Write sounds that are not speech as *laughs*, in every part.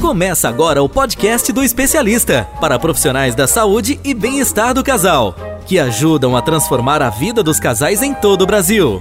Começa agora o podcast do especialista para profissionais da saúde e bem-estar do casal, que ajudam a transformar a vida dos casais em todo o Brasil.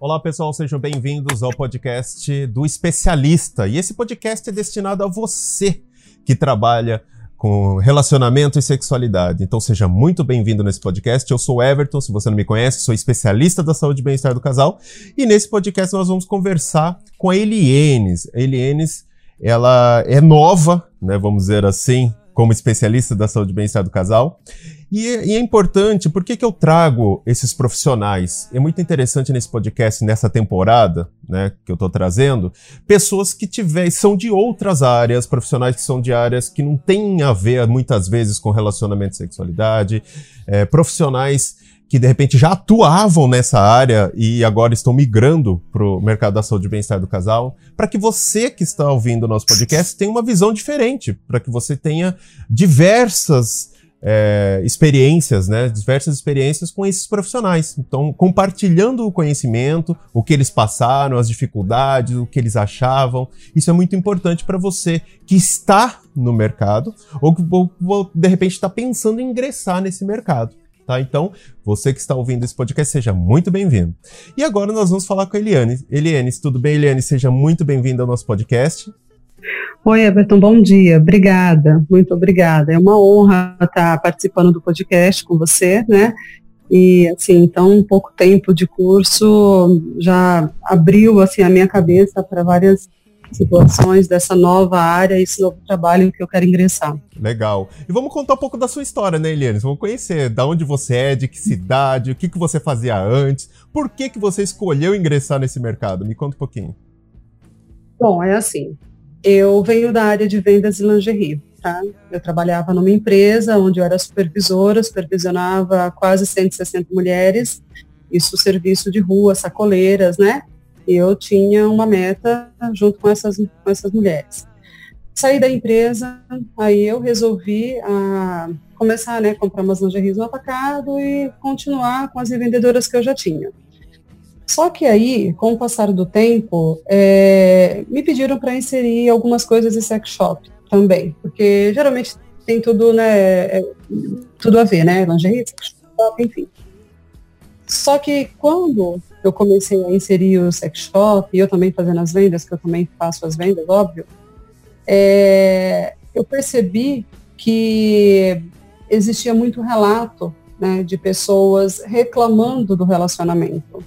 Olá pessoal, sejam bem-vindos ao podcast do especialista. E esse podcast é destinado a você que trabalha com relacionamento e sexualidade. Então seja muito bem-vindo nesse podcast. Eu sou Everton, se você não me conhece, sou especialista da saúde e bem-estar do casal. E nesse podcast nós vamos conversar com a Elienes. A Elienes, ela é nova, né, vamos dizer assim, como especialista da saúde e bem-estar do casal. E é, e é, importante, por que, que eu trago esses profissionais? É muito interessante nesse podcast, nessa temporada, né, que eu estou trazendo, pessoas que tiver, são de outras áreas, profissionais que são de áreas que não têm a ver, muitas vezes, com relacionamento e sexualidade, é, profissionais que de repente já atuavam nessa área e agora estão migrando para o mercado da saúde e bem-estar do casal, para que você que está ouvindo o nosso podcast tenha uma visão diferente, para que você tenha diversas é, experiências, né, diversas experiências com esses profissionais. Então, compartilhando o conhecimento, o que eles passaram, as dificuldades, o que eles achavam. Isso é muito importante para você que está no mercado ou que ou, de repente está pensando em ingressar nesse mercado. Tá? Então, você que está ouvindo esse podcast, seja muito bem-vindo. E agora nós vamos falar com a Eliane. Eliane, tudo bem, Eliane? Seja muito bem-vinda ao nosso podcast. Oi, Everton, bom dia. Obrigada, muito obrigada. É uma honra estar participando do podcast com você, né? E assim, então, um pouco tempo de curso já abriu assim a minha cabeça para várias situações dessa nova área, esse novo trabalho que eu quero ingressar. Legal. E vamos contar um pouco da sua história, né, Eliane? Vamos conhecer da onde você é, de que cidade, o que, que você fazia antes, por que, que você escolheu ingressar nesse mercado? Me conta um pouquinho. Bom, é assim, eu venho da área de vendas de lingerie. Tá? Eu trabalhava numa empresa onde eu era supervisora, supervisionava quase 160 mulheres, isso serviço de rua, sacoleiras, né? Eu tinha uma meta junto com essas, com essas mulheres. Saí da empresa, aí eu resolvi a, ah, começar né, a comprar umas lingeries no atacado e continuar com as vendedoras que eu já tinha. Só que aí, com o passar do tempo, é, me pediram para inserir algumas coisas em sex shop também, porque geralmente tem tudo, né, é, tudo a ver, né, lingerie, sex shop, enfim. Só que quando eu comecei a inserir o sex shop, e eu também fazendo as vendas, que eu também faço as vendas, óbvio, é, eu percebi que existia muito relato né, de pessoas reclamando do relacionamento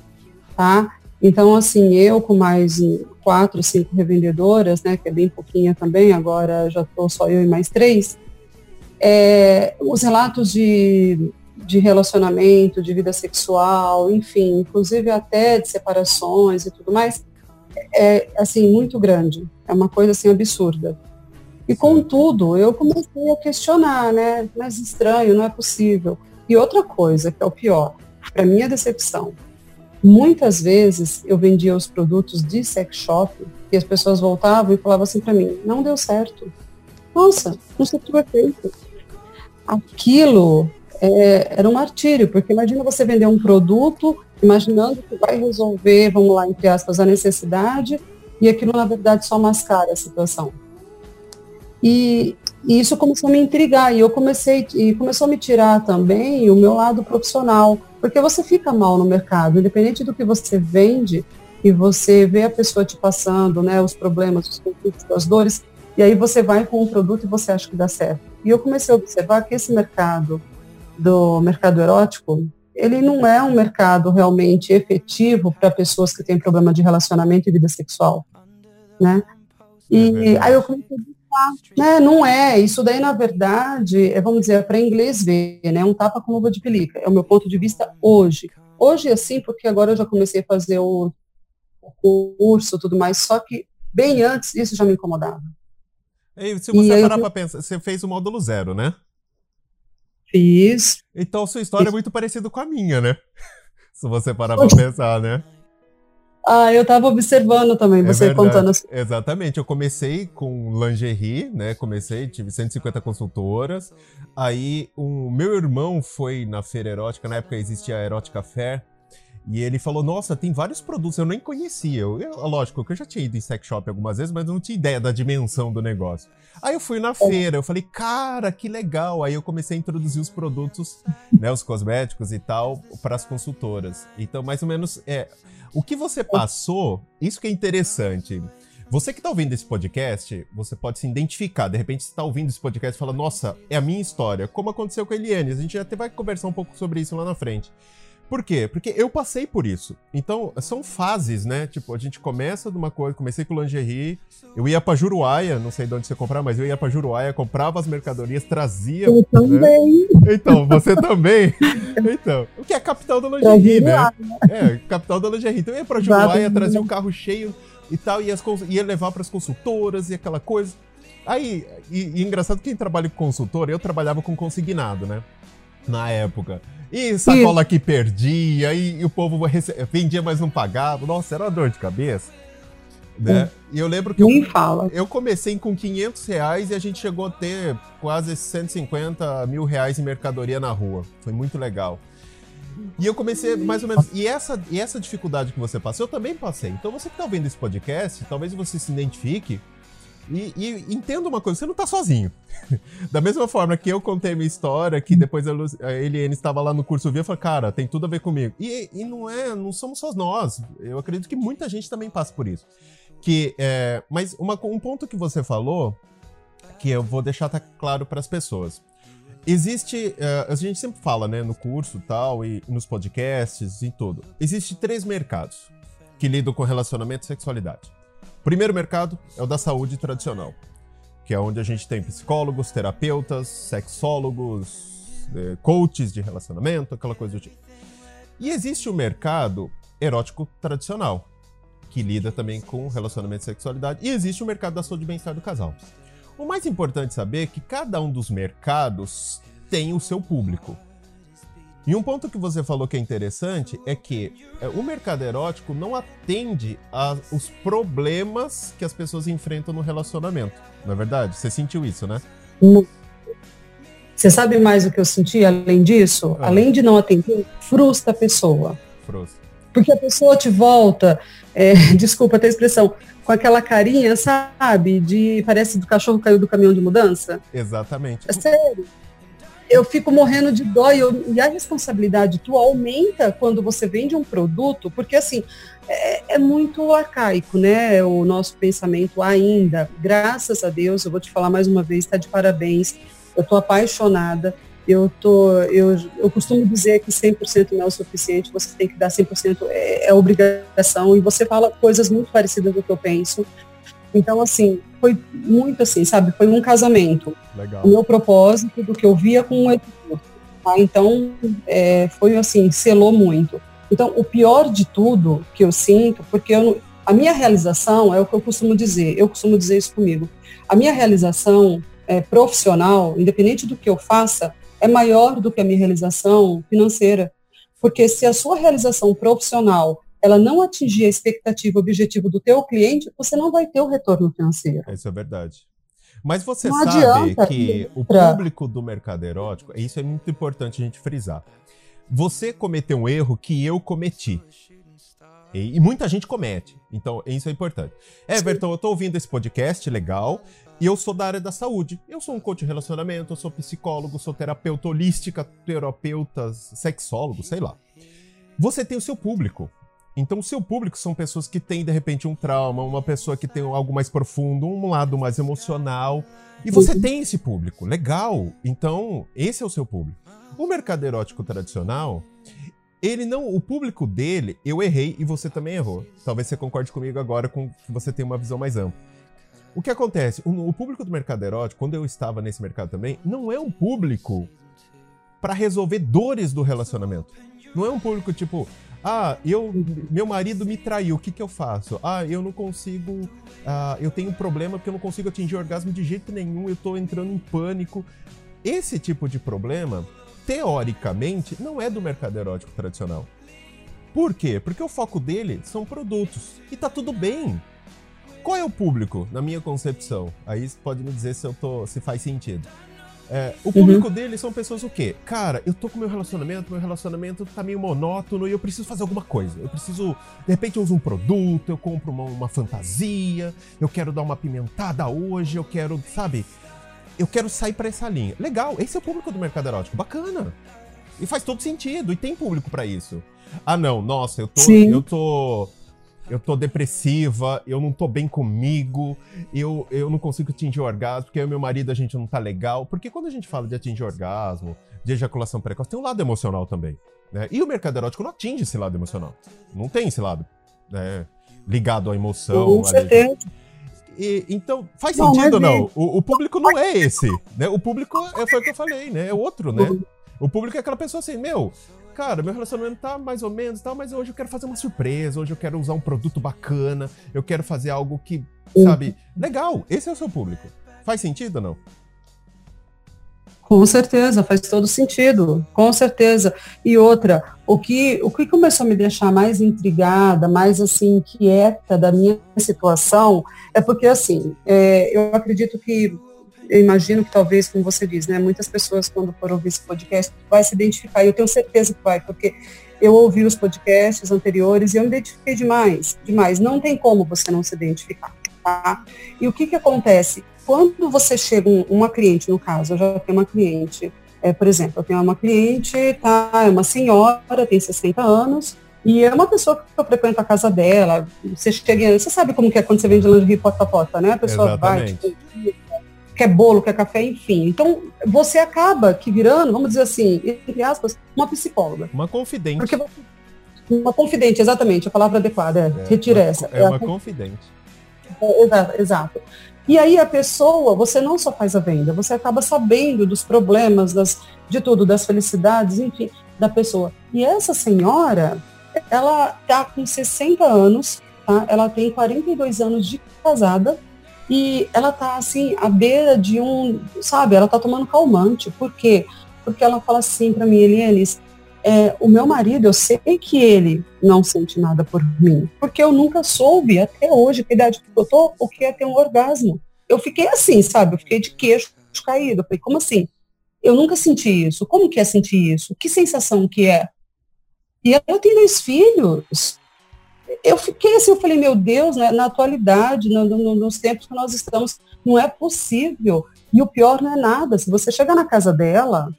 tá? Então, assim, eu com mais quatro, cinco revendedoras, né, que é bem pouquinha também, agora já estou só eu e mais três, é, os relatos de, de relacionamento, de vida sexual, enfim, inclusive até de separações e tudo mais, é, assim, muito grande. É uma coisa, assim, absurda. E, contudo, eu comecei a questionar, né, mas estranho, não é possível. E outra coisa, que é o pior, para minha decepção, Muitas vezes eu vendia os produtos de sex shop e as pessoas voltavam e falavam assim para mim, não deu certo. Nossa, não sei o que foi feito. Aquilo é, era um martírio, porque imagina você vender um produto imaginando que vai resolver, vamos lá, entre aspas, a necessidade, e aquilo na verdade só mascara a situação. E, e isso começou a me intrigar, e eu comecei, e começou a me tirar também o meu lado profissional porque você fica mal no mercado, independente do que você vende, e você vê a pessoa te passando, né, os problemas, os conflitos, as dores, e aí você vai com um produto e você acha que dá certo. E eu comecei a observar que esse mercado do mercado erótico, ele não é um mercado realmente efetivo para pessoas que têm problema de relacionamento e vida sexual, né? E é aí eu comecei a né, não é. Isso daí, na verdade, é, vamos dizer, para inglês ver, né? Um tapa com luva de pelica. É o meu ponto de vista hoje. Hoje, assim, porque agora eu já comecei a fazer o, o curso tudo mais, só que bem antes isso já me incomodava. E se você e parar eu... para pensar, você fez o módulo zero, né? Fiz. Então sua história Fiz. é muito parecida com a minha, né? *laughs* se você parar para pensar, né? Ah, eu estava observando também, é você verdade. contando. Assim. Exatamente, eu comecei com lingerie, né? Comecei, tive 150 consultoras. Aí o meu irmão foi na feira erótica, na época existia a Erótica Fair, E ele falou: Nossa, tem vários produtos, eu nem conhecia. Eu, eu, lógico que eu já tinha ido em sex shop algumas vezes, mas não tinha ideia da dimensão do negócio. Aí eu fui na feira, eu falei, cara, que legal. Aí eu comecei a introduzir os produtos, né, os cosméticos e tal, para as consultoras. Então, mais ou menos, é. O que você passou, isso que é interessante. Você que está ouvindo esse podcast, você pode se identificar. De repente, você está ouvindo esse podcast e fala: Nossa, é a minha história. Como aconteceu com a Eliane? A gente até vai conversar um pouco sobre isso lá na frente. Por quê? Porque eu passei por isso. Então, são fases, né? Tipo, a gente começa de uma coisa, comecei com lingerie, eu ia pra Juruáia, não sei de onde você comprar, mas eu ia pra Juruáia, comprava as mercadorias, trazia. Eu né? também. Então, você também. *laughs* Então, o que é a capital da lingerie, né? É, capital da lingerie. Então eu ia pra Juruáia, trazia um carro cheio e tal, ia, ia levar pras consultoras e aquela coisa. Aí, e, e engraçado quem trabalha com consultor, eu trabalhava com consignado, né? Na época. E sacola que perdia, e, e o povo vendia, mas não pagava. Nossa, era uma dor de cabeça. Né? E eu lembro que eu, fala. eu comecei com 500 reais e a gente chegou a ter quase 150 mil reais em mercadoria na rua. Foi muito legal. E eu comecei mais ou menos. E essa, e essa dificuldade que você passou, eu também passei. Então você que está ouvindo esse podcast, talvez você se identifique e, e entenda uma coisa, você não está sozinho. *laughs* da mesma forma que eu contei minha história, que depois a, a Eliane estava lá no curso via, falei, cara, tem tudo a ver comigo. E, e não é, não somos só nós. Eu acredito que muita gente também passa por isso. Que, é, mas uma, um ponto que você falou, que eu vou deixar tá claro para as pessoas. Existe, uh, a gente sempre fala, né, no curso tal, e nos podcasts e tudo. Existe três mercados que lidam com relacionamento e sexualidade. Primeiro mercado é o da saúde tradicional, que é onde a gente tem psicólogos, terapeutas, sexólogos, eh, coaches de relacionamento, aquela coisa do tipo. E existe o mercado erótico tradicional, que lida também com relacionamento e sexualidade, e existe o mercado da saúde e bem-estar do casal. O mais importante saber é que cada um dos mercados tem o seu público. E um ponto que você falou que é interessante é que é, o mercado erótico não atende aos problemas que as pessoas enfrentam no relacionamento. Não é verdade? Você sentiu isso, né? Você sabe mais o que eu senti além disso? Ah. Além de não atender, frustra a pessoa. Frustra. Porque a pessoa te volta, é, *laughs* desculpa até a expressão, com aquela carinha, sabe? De parece do cachorro caiu do caminhão de mudança. Exatamente. É sério eu fico morrendo de dó e, eu, e, a responsabilidade tu aumenta quando você vende um produto, porque assim, é, é, muito arcaico, né? O nosso pensamento ainda, graças a Deus, eu vou te falar mais uma vez, está de parabéns, eu tô apaixonada, eu tô, eu, eu costumo dizer que 100% não é o suficiente, você tem que dar 100%, é, é obrigação, e você fala coisas muito parecidas do que eu penso, então, assim, foi muito assim, sabe? Foi um casamento. Legal. O meu propósito do que eu via com o editor. Tá? Então, é, foi assim, selou muito. Então, o pior de tudo que eu sinto, porque eu, a minha realização é o que eu costumo dizer, eu costumo dizer isso comigo. A minha realização é, profissional, independente do que eu faça, é maior do que a minha realização financeira. Porque se a sua realização profissional ela não atingir a expectativa, o objetivo do teu cliente, você não vai ter o retorno financeiro. Isso é verdade. Mas você não sabe que o público do mercado erótico, isso é muito importante a gente frisar. Você cometeu um erro que eu cometi. E, muita gente comete. Então, isso é importante. Everton, eu estou ouvindo esse podcast, legal. E eu sou da área da saúde. Eu sou um coach de relacionamento, eu sou psicólogo, sou terapeuta holística, terapeuta, sexólogo, sei lá. Você tem o seu público. Então, o seu público são pessoas que têm, de repente, um trauma, uma pessoa que tem algo mais profundo, um lado mais emocional. E você uhum. tem esse público, legal. Então, esse é o seu público. O mercado erótico tradicional, ele não. O público dele, eu errei e você também errou. Talvez você concorde comigo agora com que você tem uma visão mais ampla. O que acontece? O, o público do mercado erótico, quando eu estava nesse mercado também, não é um público para resolver dores do relacionamento. Não é um público tipo, ah, eu, meu marido me traiu, o que, que eu faço? Ah, eu não consigo. Ah, eu tenho um problema porque eu não consigo atingir orgasmo de jeito nenhum, eu tô entrando em pânico. Esse tipo de problema, teoricamente, não é do mercado erótico tradicional. Por quê? Porque o foco dele são produtos. E tá tudo bem. Qual é o público, na minha concepção? Aí pode me dizer se eu tô, se faz sentido. É, o público uhum. dele são pessoas o quê? Cara, eu tô com meu relacionamento, meu relacionamento tá meio monótono e eu preciso fazer alguma coisa. Eu preciso, de repente, eu uso um produto, eu compro uma, uma fantasia, eu quero dar uma pimentada hoje, eu quero, sabe? Eu quero sair para essa linha. Legal, esse é o público do mercado erótico, bacana. E faz todo sentido, e tem público para isso. Ah, não, nossa, eu tô, Sim. eu tô eu tô depressiva, eu não tô bem comigo, eu, eu não consigo atingir o orgasmo, porque eu meu marido a gente não tá legal. Porque quando a gente fala de atingir orgasmo, de ejaculação precoce, tem um lado emocional também. Né? E o mercado erótico não atinge esse lado emocional. Não tem esse lado né? ligado à emoção. Com certeza. E, então, faz não, sentido ou não? O, o, público não é esse. Né? O público é, foi o que eu falei, né? É outro, né? O público é aquela pessoa assim, meu, cara, meu relacionamento tá mais ou menos, tá, mas hoje eu quero fazer uma surpresa, hoje eu quero usar um produto bacana, eu quero fazer algo que, sabe, legal, esse é o seu público. Faz sentido ou não? Com certeza, faz todo sentido, com certeza. E outra, o que, o que começou a me deixar mais intrigada, mais assim, inquieta da minha situação, é porque assim, é, eu acredito que eu imagino que talvez, como você diz, né, muitas pessoas quando for ouvir esse podcast vai se identificar, e eu tenho certeza que vai, porque eu ouvi os podcasts anteriores e eu me identifiquei demais, demais. Não tem como você não se identificar, tá? E o que que acontece? Quando você chega, um, uma cliente, no caso, eu já tenho uma cliente, é, por exemplo, eu tenho uma cliente, tá, é uma senhora, tem 60 anos, e é uma pessoa que eu frequento a casa dela, você chega, você sabe como que é quando você vende lingerie porta a porta, né? A pessoa Exatamente. vai, tipo, quer bolo, quer café, enfim. Então, você acaba que virando, vamos dizer assim, entre aspas, uma psicóloga. Uma confidente. Porque uma confidente, exatamente, a palavra adequada, é, é retira uma, essa. É, é uma confidente. É, exato, exato. E aí a pessoa, você não só faz a venda, você acaba sabendo dos problemas, das, de tudo, das felicidades, enfim, da pessoa. E essa senhora, ela tá com 60 anos, tá? Ela tem 42 anos de casada, e ela tá assim, à beira de um, sabe, ela tá tomando calmante. Por quê? Porque ela fala assim para mim, Elielis, é, o meu marido, eu sei que ele não sente nada por mim, porque eu nunca soube até hoje, que idade que eu tô, o que é ter um orgasmo. Eu fiquei assim, sabe? Eu fiquei de queixo caído. Eu falei, como assim? Eu nunca senti isso. Como que é sentir isso? Que sensação que é? E ela tem dois filhos eu fiquei assim, eu falei, meu Deus, né, na atualidade, no, no, nos tempos que nós estamos, não é possível. E o pior não é nada. Se você chegar na casa dela,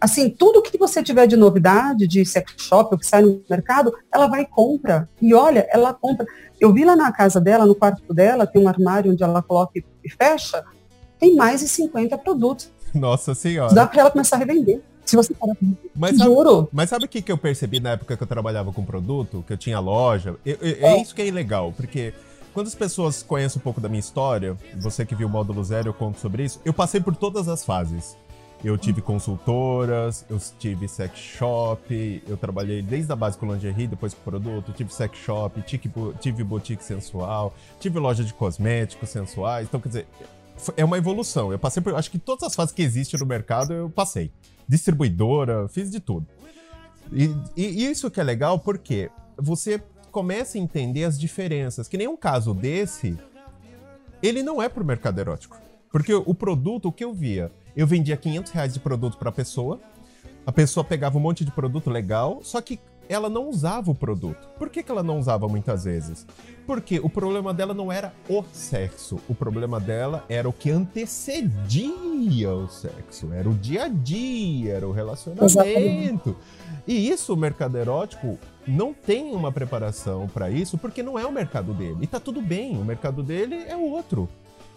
assim, tudo que você tiver de novidade, de sex shop, o que sai no mercado, ela vai e compra. E olha, ela compra. Eu vi lá na casa dela, no quarto dela, tem um armário onde ela coloca e fecha, tem mais de 50 produtos. Nossa senhora. Dá para ela começar a revender. Se você parar mas sabe, Juro. Mas sabe o que, que eu percebi na época que eu trabalhava com produto, que eu tinha loja? Eu, eu, é. é isso que é legal, porque quando as pessoas conhecem um pouco da minha história, você que viu o módulo zero, eu conto sobre isso, eu passei por todas as fases. Eu tive consultoras, eu tive sex shop, eu trabalhei desde a base com lingerie, depois com produto, tive sex shop, tive, tive boutique sensual, tive loja de cosméticos sensuais. Então, quer dizer, é uma evolução. Eu passei por. Acho que todas as fases que existem no mercado eu passei distribuidora, fiz de tudo. E, e isso que é legal porque você começa a entender as diferenças. Que nem um caso desse, ele não é pro mercado erótico. Porque o produto, o que eu via, eu vendia 500 reais de produto para a pessoa, a pessoa pegava um monte de produto legal, só que ela não usava o produto. Por que, que ela não usava muitas vezes? Porque o problema dela não era o sexo, o problema dela era o que antecedia o sexo, era o dia a dia, era o relacionamento. Exatamente. E isso o mercado erótico não tem uma preparação para isso, porque não é o mercado dele. E tá tudo bem, o mercado dele é o outro.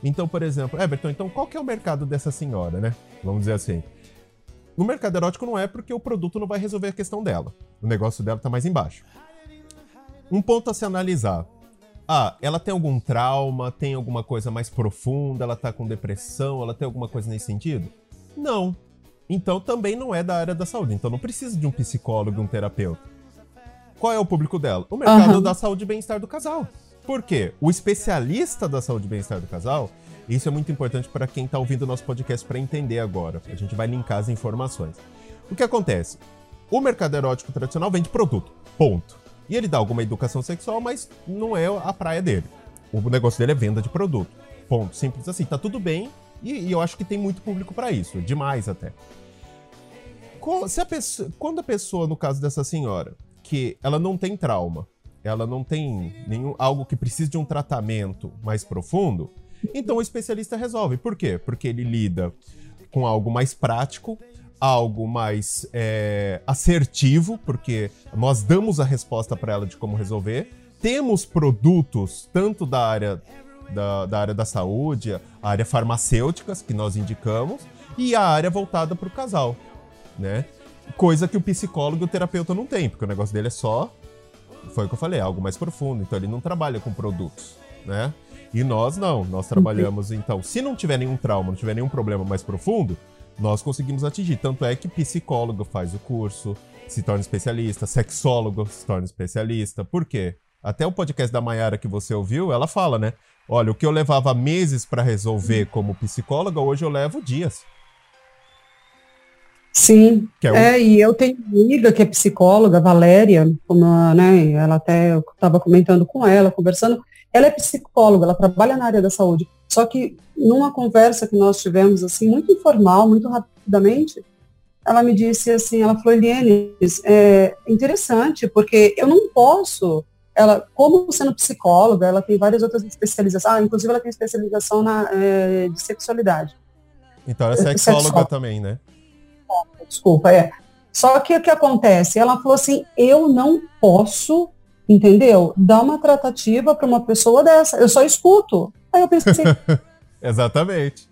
Então, por exemplo, Everton, então qual que é o mercado dessa senhora, né? Vamos dizer assim. No mercado erótico não é porque o produto não vai resolver a questão dela. O negócio dela tá mais embaixo. Um ponto a se analisar. Ah, ela tem algum trauma, tem alguma coisa mais profunda, ela tá com depressão, ela tem alguma coisa nesse sentido? Não. Então também não é da área da saúde. Então não precisa de um psicólogo, um terapeuta. Qual é o público dela? O mercado uhum. da saúde e bem-estar do casal. Por quê? O especialista da saúde e bem-estar do casal, isso é muito importante para quem está ouvindo o nosso podcast para entender agora. A gente vai linkar as informações. O que acontece? O mercado erótico tradicional vende produto. Ponto. E ele dá alguma educação sexual, mas não é a praia dele. O negócio dele é venda de produto. Ponto. Simples assim. Tá tudo bem E, e eu acho que tem muito público para isso, demais até. A pessoa, quando a pessoa, no caso dessa senhora, que ela não tem trauma, ela não tem nenhum algo que precise de um tratamento mais profundo, então o especialista resolve. Por quê? Porque ele lida com algo mais prático, algo mais é, assertivo, porque nós damos a resposta para ela de como resolver. Temos produtos tanto da área da, da área da saúde, a área farmacêuticas que nós indicamos e a área voltada para o casal, né? Coisa que o psicólogo e o terapeuta não tem, porque o negócio dele é só, foi o que eu falei, algo mais profundo. Então ele não trabalha com produtos, né? E nós não, nós trabalhamos então, se não tiver nenhum trauma, não tiver nenhum problema mais profundo, nós conseguimos atingir. Tanto é que psicólogo faz o curso, se torna especialista, sexólogo se torna especialista. Por quê? Até o podcast da Mayara que você ouviu, ela fala, né? Olha, o que eu levava meses para resolver como psicóloga, hoje eu levo dias. Sim, é, um... é, e eu tenho uma amiga que é psicóloga, Valéria, como, né, ela até, eu estava comentando com ela, conversando, ela é psicóloga, ela trabalha na área da saúde, só que numa conversa que nós tivemos, assim, muito informal, muito rapidamente, ela me disse assim, ela falou, Eliane, é interessante, porque eu não posso ela, como sendo psicóloga, ela tem várias outras especializações. Ah, inclusive ela tem especialização na, é, de sexualidade. Então ela é sexóloga também, né? Desculpa, é. Só que o que acontece? Ela falou assim, eu não posso, entendeu? Dar uma tratativa para uma pessoa dessa. Eu só escuto. Aí eu pensei. *laughs* Exatamente.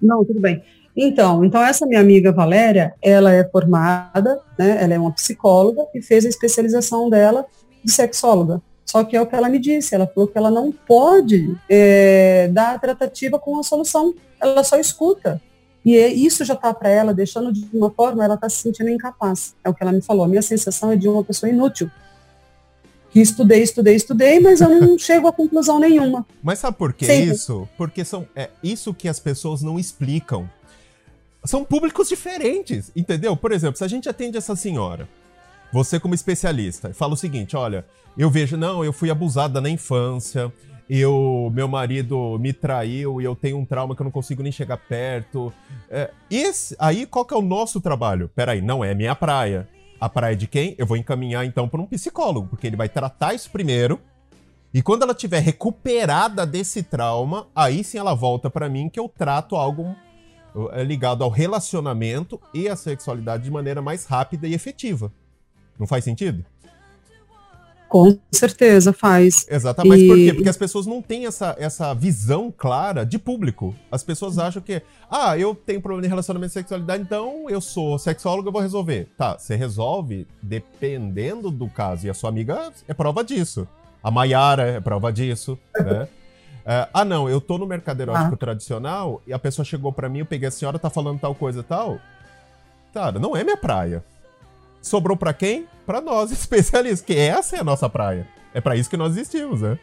Não, tudo bem. Então, então essa minha amiga Valéria, ela é formada, né? Ela é uma psicóloga e fez a especialização dela de sexóloga. Só que é o que ela me disse, ela falou que ela não pode é, dar a tratativa com a solução, ela só escuta. E é, isso já está para ela, deixando de uma forma, ela está se sentindo incapaz. É o que ela me falou. A minha sensação é de uma pessoa inútil. Que estudei, estudei, estudei, mas eu não *laughs* chego a conclusão nenhuma. Mas sabe por que isso? Porque são é isso que as pessoas não explicam. São públicos diferentes, entendeu? Por exemplo, se a gente atende essa senhora, você como especialista, fala o seguinte, olha, eu vejo, não, eu fui abusada na infância, eu, meu marido me traiu e eu tenho um trauma que eu não consigo nem chegar perto. É, esse, aí qual que é o nosso trabalho? Peraí, não é minha praia. A praia de quem? Eu vou encaminhar então para um psicólogo, porque ele vai tratar isso primeiro. E quando ela tiver recuperada desse trauma, aí sim ela volta para mim que eu trato algo é, ligado ao relacionamento e à sexualidade de maneira mais rápida e efetiva. Não faz sentido? Com certeza faz. Exatamente. E... Por quê? Porque as pessoas não têm essa, essa visão clara de público. As pessoas acham que, ah, eu tenho problema de relacionamento e sexualidade, então eu sou sexólogo, eu vou resolver. Tá, você resolve dependendo do caso. E a sua amiga é prova disso. A Maiara é prova disso, *laughs* né? É, ah, não, eu tô no mercado erótico ah. tradicional e a pessoa chegou para mim, eu peguei a senhora, tá falando tal coisa e tal. Cara, não é minha praia sobrou para quem? Para nós, *laughs* especialistas, que essa é a nossa praia. É para isso que nós existimos, né?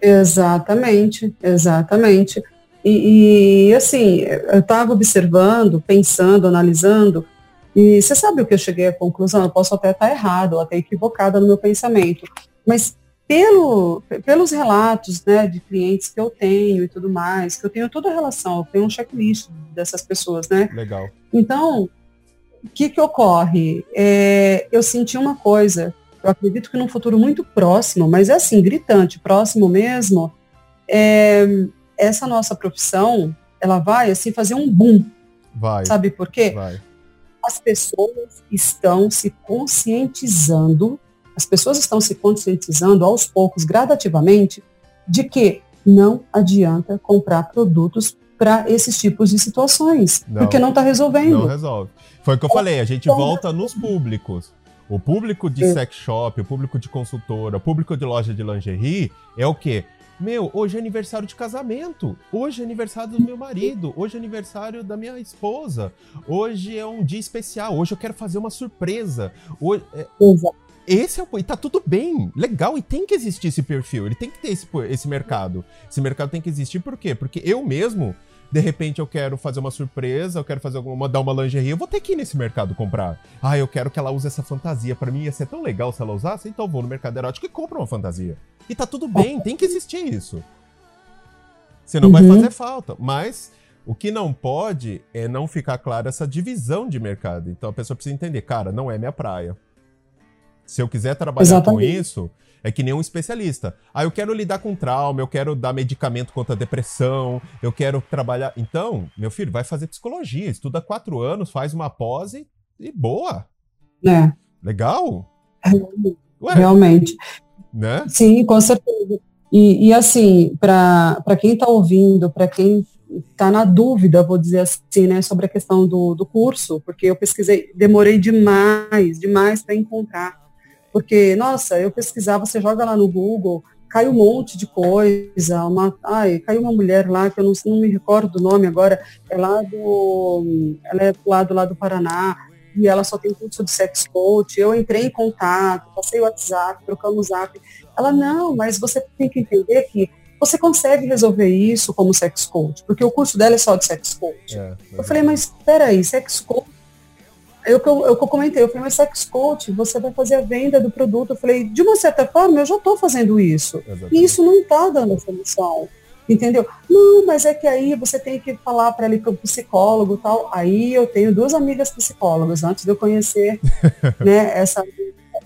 Exatamente, exatamente. E, e assim, eu estava observando, pensando, analisando, e você sabe o que eu cheguei à conclusão? Eu posso até estar errado, ou até equivocada no meu pensamento, mas pelo, pelos relatos né, de clientes que eu tenho e tudo mais, que eu tenho toda a relação, eu tenho um checklist dessas pessoas, né? Legal. Então, o que, que ocorre? É, eu senti uma coisa, eu acredito que num futuro muito próximo, mas é assim, gritante, próximo mesmo, é, essa nossa profissão, ela vai assim fazer um boom. Vai. Sabe por quê? Vai. As pessoas estão se conscientizando, as pessoas estão se conscientizando aos poucos, gradativamente, de que não adianta comprar produtos para esses tipos de situações, não, porque não está resolvendo. Não resolve. Foi o que eu falei, a gente volta nos públicos. O público de sex shop, o público de consultora, o público de loja de lingerie é o quê? Meu, hoje é aniversário de casamento. Hoje é aniversário do meu marido. Hoje é aniversário da minha esposa. Hoje é um dia especial. Hoje eu quero fazer uma surpresa. Hoje, é... Esse é o. E tá tudo bem, legal, e tem que existir esse perfil. Ele tem que ter esse, esse mercado. Esse mercado tem que existir por quê? Porque eu mesmo de repente eu quero fazer uma surpresa, eu quero fazer alguma, dar uma lingerie, eu vou ter que ir nesse mercado comprar. Ah, eu quero que ela use essa fantasia. Para mim ia ser tão legal se ela usasse, então eu vou no mercado erótico e compro uma fantasia. E tá tudo bem, tem que existir isso. Senão uhum. vai fazer falta. Mas o que não pode é não ficar clara essa divisão de mercado. Então a pessoa precisa entender, cara, não é minha praia. Se eu quiser trabalhar Exatamente. com isso, é que nem um especialista. Ah, eu quero lidar com trauma, eu quero dar medicamento contra a depressão, eu quero trabalhar. Então, meu filho, vai fazer psicologia, estuda quatro anos, faz uma pose e boa. É. Legal? Ué, Realmente. Né? Sim, com certeza. E, e assim, para quem está ouvindo, para quem está na dúvida, vou dizer assim, né, sobre a questão do, do curso, porque eu pesquisei, demorei demais, demais para encontrar. Porque, nossa, eu pesquisava, você joga lá no Google, cai um monte de coisa, uma, ai, caiu uma mulher lá, que eu não, não me recordo do nome agora, é lá do, ela é do lado lá do Paraná, e ela só tem curso de sex coach, eu entrei em contato, passei o WhatsApp, trocamos o zap, ela, não, mas você tem que entender que você consegue resolver isso como sex coach, porque o curso dela é só de sex coach. É, eu falei, mas espera aí, sex coach eu, eu, eu comentei, eu falei, mas sex coach, você vai fazer a venda do produto. Eu falei, de uma certa forma, eu já estou fazendo isso. Exatamente. E isso não está dando solução. Entendeu? Não, mas é que aí você tem que falar para ele é um psicólogo e tal. Aí eu tenho duas amigas psicólogas antes de eu conhecer *laughs* né, essa.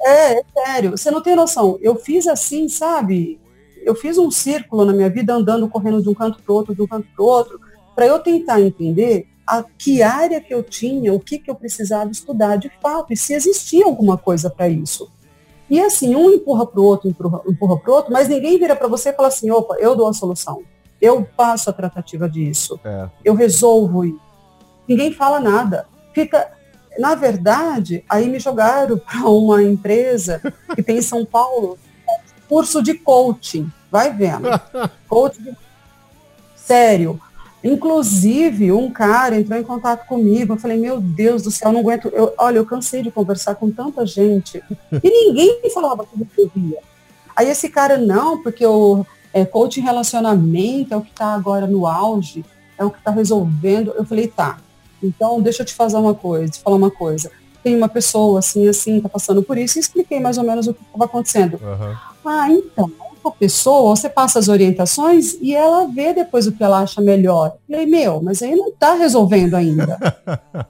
É, é sério, você não tem noção. Eu fiz assim, sabe? Eu fiz um círculo na minha vida andando, correndo de um canto para outro, de um canto para outro, para eu tentar entender a que área que eu tinha, o que, que eu precisava estudar de fato, e se existia alguma coisa para isso. E assim, um empurra para o outro, empurra, para o outro, mas ninguém vira para você e fala assim, opa, eu dou a solução. Eu passo a tratativa disso. É. Eu resolvo isso. Ninguém fala nada. Fica, na verdade, aí me jogaram para uma empresa que tem em São Paulo curso de coaching. Vai vendo. *laughs* coaching. Sério. Inclusive, um cara entrou em contato comigo. Eu falei, meu Deus do céu, não aguento. Eu, olha, eu cansei de conversar com tanta gente. E ninguém falava que eu via. Aí esse cara, não, porque o é, coaching relacionamento é o que está agora no auge, é o que está resolvendo. Eu falei, tá. Então, deixa eu te fazer uma coisa, te falar uma coisa. Tem uma pessoa assim, assim, está passando por isso, e expliquei mais ou menos o que estava acontecendo. Uhum. Ah, então, pessoa, você passa as orientações e ela vê depois o que ela acha melhor. Eu falei, meu, mas aí não está resolvendo ainda. *laughs*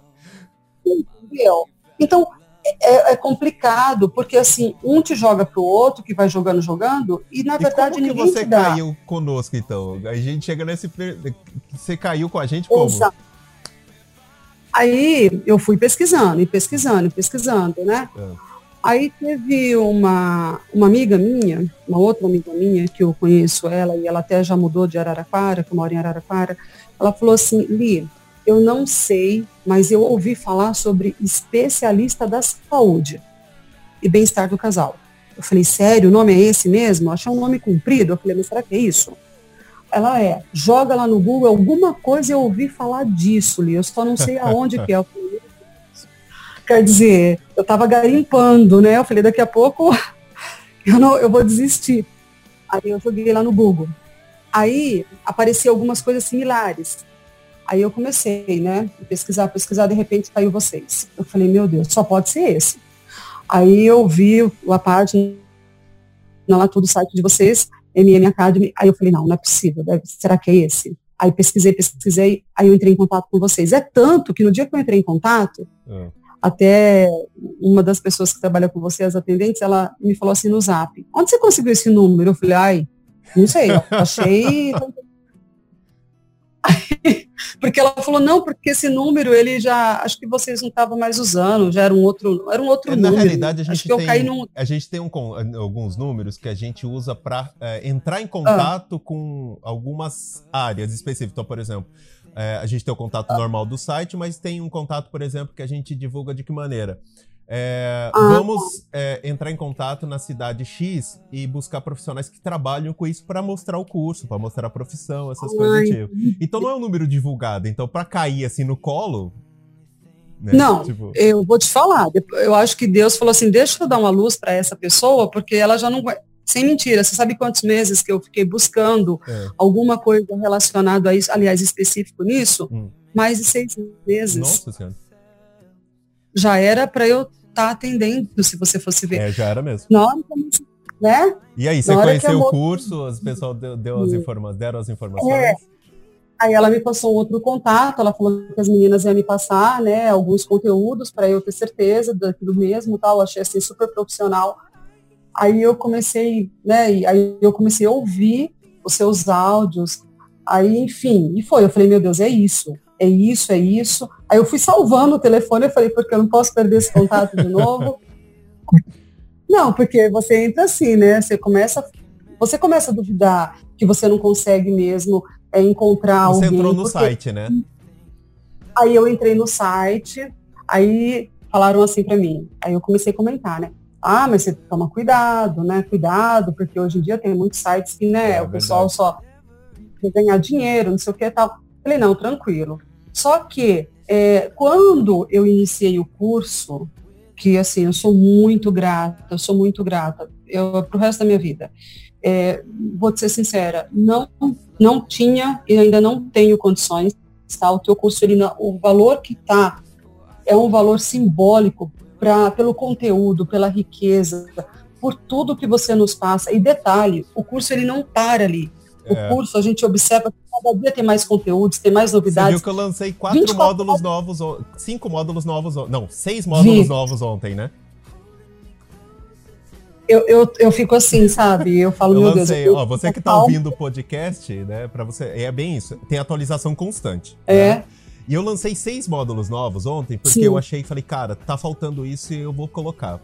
Entendeu? Então, é, é, complicado, porque assim, um te joga pro outro, que vai jogando, jogando, e na e verdade como ninguém que você caiu conosco, então? A gente chega nesse... Você caiu com a gente como? Exato. Aí eu fui pesquisando, e pesquisando, e pesquisando, né? É. Aí teve uma, uma amiga minha, uma outra amiga minha, que eu conheço ela, e ela até já mudou de Araraquara, que mora em Araraquara, ela falou assim, Li, eu não sei, mas eu ouvi falar sobre especialista da saúde e bem-estar do casal. Eu falei, sério, o nome é esse mesmo? Eu achei um nome comprido. Eu falei, mas será que é isso? Ela é, joga lá no Google alguma coisa eu ouvi falar disso, Li, eu só não sei aonde que é. Eu falei, Quer dizer, eu estava garimpando, né? Eu falei, daqui a pouco *laughs* eu, não, eu vou desistir. Aí eu joguei lá no Google. Aí apareciam algumas coisas similares. Aí eu comecei, né? Pesquisar, pesquisar, de repente caiu vocês. Eu falei, meu Deus, só pode ser esse. Aí eu vi a página lá todo o site de vocês, MM Academy. Aí eu falei, não, não é possível. Deve, será que é esse? Aí pesquisei, pesquisei, aí eu entrei em contato com vocês. É tanto que no dia que eu entrei em contato, é. Até uma das pessoas que trabalha com você, as atendentes, ela me falou assim no zap, onde você conseguiu esse número? Eu falei, ai, não sei, achei. *laughs* porque ela falou, não, porque esse número ele já, acho que vocês não estavam mais usando, já era um outro, era um outro é, número. Na realidade, a gente, tem, num... a gente tem um, alguns números que a gente usa para é, entrar em contato ah. com algumas áreas específicas. Então, por exemplo, é, a gente tem o contato ah. normal do site, mas tem um contato, por exemplo, que a gente divulga de que maneira? É, ah. Vamos é, entrar em contato na cidade X e buscar profissionais que trabalham com isso para mostrar o curso, para mostrar a profissão, essas Ai. coisas do tipo. Então não é um número divulgado. Então, para cair assim no colo. Né, não, tipo... eu vou te falar. Eu acho que Deus falou assim: deixa eu dar uma luz para essa pessoa, porque ela já não sem mentira, você sabe quantos meses que eu fiquei buscando é. alguma coisa relacionada a isso, aliás, específico nisso? Hum. Mais de seis meses. Nossa Senhora. Já era para eu estar tá atendendo, se você fosse ver. É, já era mesmo. Eu, né? E aí, você conheceu o curso, as pessoas deu, deu as informa deram as informações? É. Aí ela me passou outro contato, ela falou que as meninas iam me passar, né, alguns conteúdos para eu ter certeza daquilo mesmo, tal, achei assim super profissional. Aí eu comecei, né, aí eu comecei a ouvir os seus áudios, aí enfim, e foi, eu falei, meu Deus, é isso, é isso, é isso. Aí eu fui salvando o telefone, eu falei, porque eu não posso perder esse contato de novo. *laughs* não, porque você entra assim, né, você começa, você começa a duvidar que você não consegue mesmo é encontrar Você alguém. Você entrou no porque... site, né? Aí eu entrei no site, aí falaram assim para mim. Aí eu comecei a comentar, né? Ah, mas você toma cuidado, né? Cuidado, porque hoje em dia tem muitos sites que, né, é, o pessoal só quer ganhar dinheiro, não sei o que e tal. Falei, não, tranquilo. Só que é, quando eu iniciei o curso, que assim, eu sou muito grata, eu sou muito grata, eu, pro resto da minha vida é, vou ser sincera, não, não tinha e ainda não tenho condições, tá? O teu curso, ele, o valor que está é um valor simbólico pra, pelo conteúdo, pela riqueza, por tudo que você nos passa. E detalhe, o curso ele não para ali. O é. curso, a gente observa que cada dia tem mais conteúdos, tem mais novidades. Você viu que eu lancei quatro módulos novos, cinco módulos novos, não, seis módulos Vi. novos ontem, né? eu, eu, eu fico assim, sabe? Eu falo, eu meu lancei, Deus. Ó, você que tá ouvindo o podcast, né? Para você. É bem isso. Tem atualização constante. É. Né? E eu lancei seis módulos novos ontem, porque Sim. eu achei, falei, cara, tá faltando isso e eu vou colocar.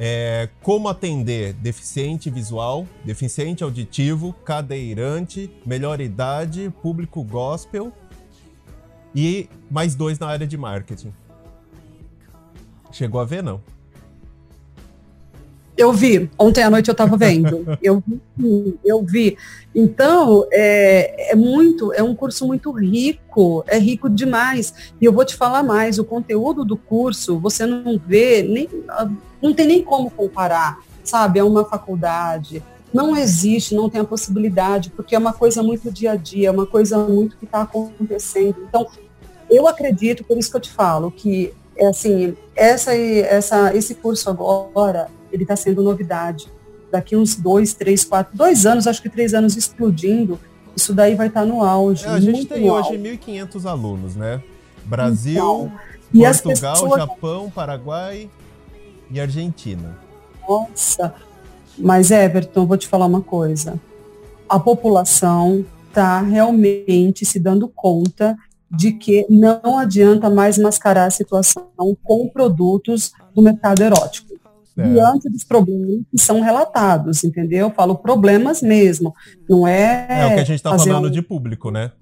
É, como atender deficiente visual, deficiente auditivo, cadeirante, melhor idade, público gospel e mais dois na área de marketing. Chegou a ver, não? Eu vi, ontem à noite eu estava vendo. *laughs* Eu vi, eu vi. Então, é, é muito, é um curso muito rico, é rico demais. E eu vou te falar mais, o conteúdo do curso, você não vê, nem, não tem nem como comparar, sabe? É uma faculdade. Não existe, não tem a possibilidade, porque é uma coisa muito dia a dia, é uma coisa muito que está acontecendo. Então, eu acredito, por isso que eu te falo, que é assim, essa, essa, esse curso agora, ele está sendo novidade. Daqui uns dois, três, quatro, dois anos, acho que três anos explodindo, isso daí vai estar tá no auge. É, a gente tem hoje 1.500 alunos, né? Brasil, então, Portugal, pessoas... Japão, Paraguai e Argentina. Nossa, mas Everton, vou te falar uma coisa. A população está realmente se dando conta de que não adianta mais mascarar a situação com produtos do mercado erótico é. diante dos problemas que são relatados, entendeu? Eu falo problemas mesmo, não é. É o que a gente está falando um... de público, né?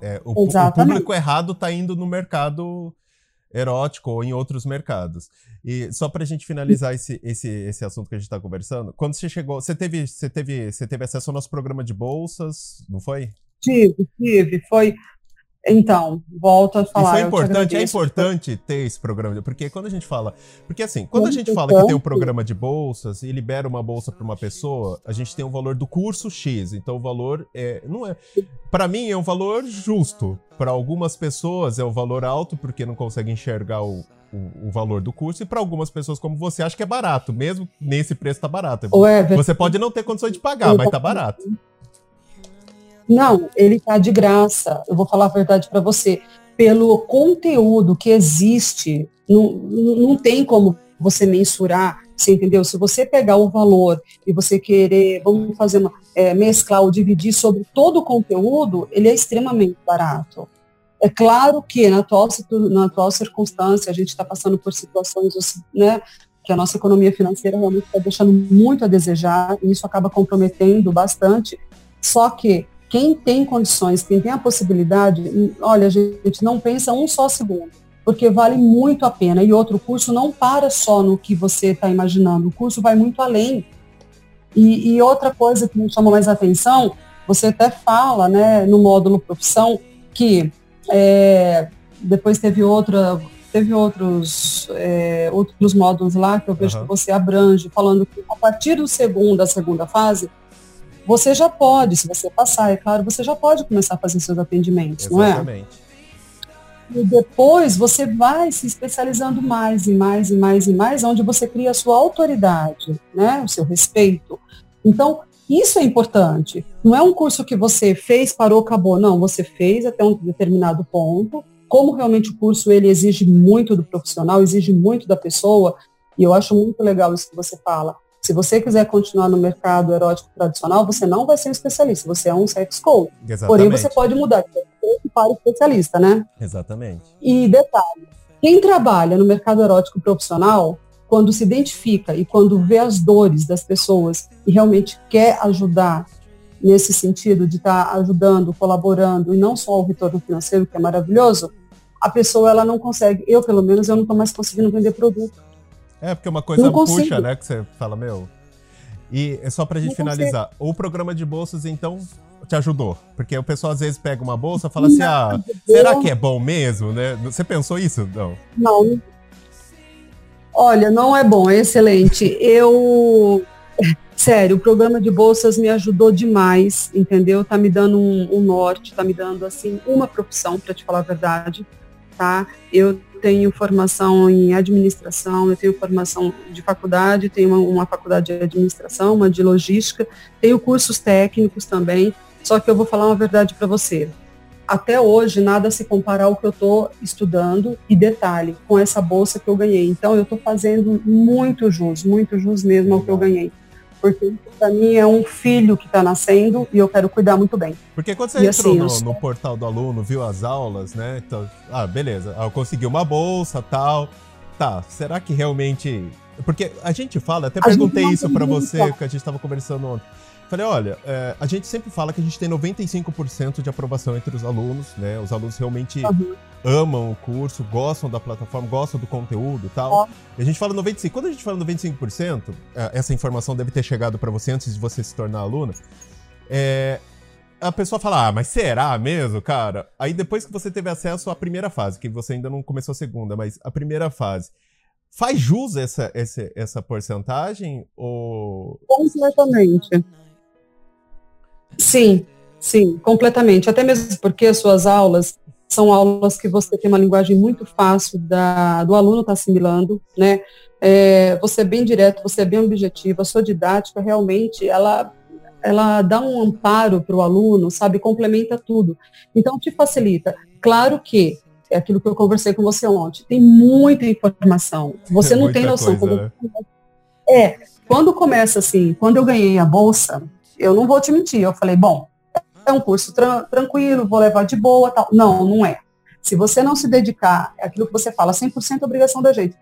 É, o, o, público errado está indo no mercado erótico ou em outros mercados. E só para a gente finalizar esse, esse, esse assunto que a gente está conversando, quando você chegou, você teve, você teve, você teve acesso ao nosso programa de bolsas, não foi? Tive, tive. Foi então, volto a falar. Isso é importante, é importante ter esse programa, porque quando a gente fala. Porque assim, quando a gente fala que tem um programa de bolsas e libera uma bolsa para uma pessoa, a gente tem um valor do curso X. Então o valor é. Não é. Para mim é um valor justo. Para algumas pessoas é um valor alto, porque não conseguem enxergar o, o, o, valor do curso, e para algumas pessoas como você, acha que é barato, mesmo nesse preço tá barato. Você pode não ter condições de pagar, mas tá barato. Não, ele está de graça. Eu vou falar a verdade para você. Pelo conteúdo que existe, não, não tem como você mensurar, você entendeu? Se você pegar o valor e você querer, vamos fazer uma, é, mesclar ou dividir sobre todo o conteúdo, ele é extremamente barato. É claro que na atual, na atual circunstância a gente está passando por situações né, que a nossa economia financeira realmente está deixando muito a desejar e isso acaba comprometendo bastante. Só que quem tem condições, quem tem a possibilidade, olha, gente, não pensa um só segundo, porque vale muito a pena. E outro curso não para só no que você está imaginando, o curso vai muito além. E, e, outra coisa que me chamou mais atenção, você até fala, né, no módulo profissão, que é, depois teve outra, teve outros, é, outros módulos lá que eu vejo uhum. que você abrange, falando que a partir do segundo, da segunda fase, você já pode, se você passar, é claro, você já pode começar a fazer seus atendimentos, Exatamente. não é? E depois você vai se especializando mais e mais e mais e mais, onde você cria a sua autoridade, né? O seu respeito. Então, isso é importante. Não é um curso que você fez, parou, acabou. Não, você fez até um determinado ponto. Como realmente o curso ele exige muito do profissional, exige muito da pessoa, e eu acho muito legal isso que você fala. Se você quiser continuar no mercado erótico tradicional, você não vai ser um especialista, você é um sex coach. Exatamente. Porém, você pode mudar de para especialista, né? Exatamente. E detalhe, quem trabalha no mercado erótico profissional, quando se identifica e quando vê as dores das pessoas e realmente quer ajudar nesse sentido de estar tá ajudando, colaborando, e não só o retorno financeiro, que é maravilhoso, a pessoa ela não consegue, eu pelo menos, eu não estou mais conseguindo vender produto é, porque uma coisa puxa, né? Que você fala, meu. E é só pra gente não finalizar. Consigo. O programa de bolsas, então, te ajudou? Porque o pessoal às vezes pega uma bolsa e fala assim, ah, será que é bom mesmo, né? Você pensou isso? Não. Não. Olha, não é bom, é excelente. Eu. *laughs* Sério, o programa de bolsas me ajudou demais, entendeu? Tá me dando um, um norte, tá me dando, assim, uma profissão, para te falar a verdade, tá? Eu tenho formação em administração, eu tenho formação de faculdade, tenho uma, uma faculdade de administração, uma de logística, tenho cursos técnicos também, só que eu vou falar uma verdade para você. Até hoje, nada se compara ao que eu estou estudando e detalhe, com essa bolsa que eu ganhei. Então, eu estou fazendo muito jus, muito jus mesmo ao que eu ganhei porque para mim é um filho que está nascendo e eu quero cuidar muito bem. Porque quando você e entrou assim, no, no, portal do aluno, viu as aulas, né? Então, ah, beleza, eu consegui uma bolsa, tal. Tá, será que realmente. Porque a gente fala, até perguntei isso para você, que a gente estava conversando ontem. Falei, olha, é, a gente sempre fala que a gente tem 95% de aprovação entre os alunos, né? Os alunos realmente uhum. amam o curso, gostam da plataforma, gostam do conteúdo e tal. Uhum. E a gente fala 95%. Quando a gente fala 95%, é, essa informação deve ter chegado para você antes de você se tornar aluno. É, a pessoa fala, ah, mas será mesmo, cara? Aí depois que você teve acesso à primeira fase, que você ainda não começou a segunda, mas a primeira fase, faz jus essa, essa, essa porcentagem? Ou... Completamente. Sim, sim, completamente. Até mesmo porque as suas aulas são aulas que você tem uma linguagem muito fácil da, do aluno estar tá assimilando, né? É, você é bem direto, você é bem objetivo, a sua didática realmente, ela, ela dá um amparo para o aluno, sabe? Complementa tudo. Então, te facilita. Claro que é aquilo que eu conversei com você ontem. Tem muita informação. Você é não tem noção. Coisa, né? É, quando começa assim, quando eu ganhei a bolsa, eu não vou te mentir. Eu falei, bom, é um curso tra tranquilo, vou levar de boa, tal. Não, não é. Se você não se dedicar, é aquilo que você fala, 100% é obrigação da gente.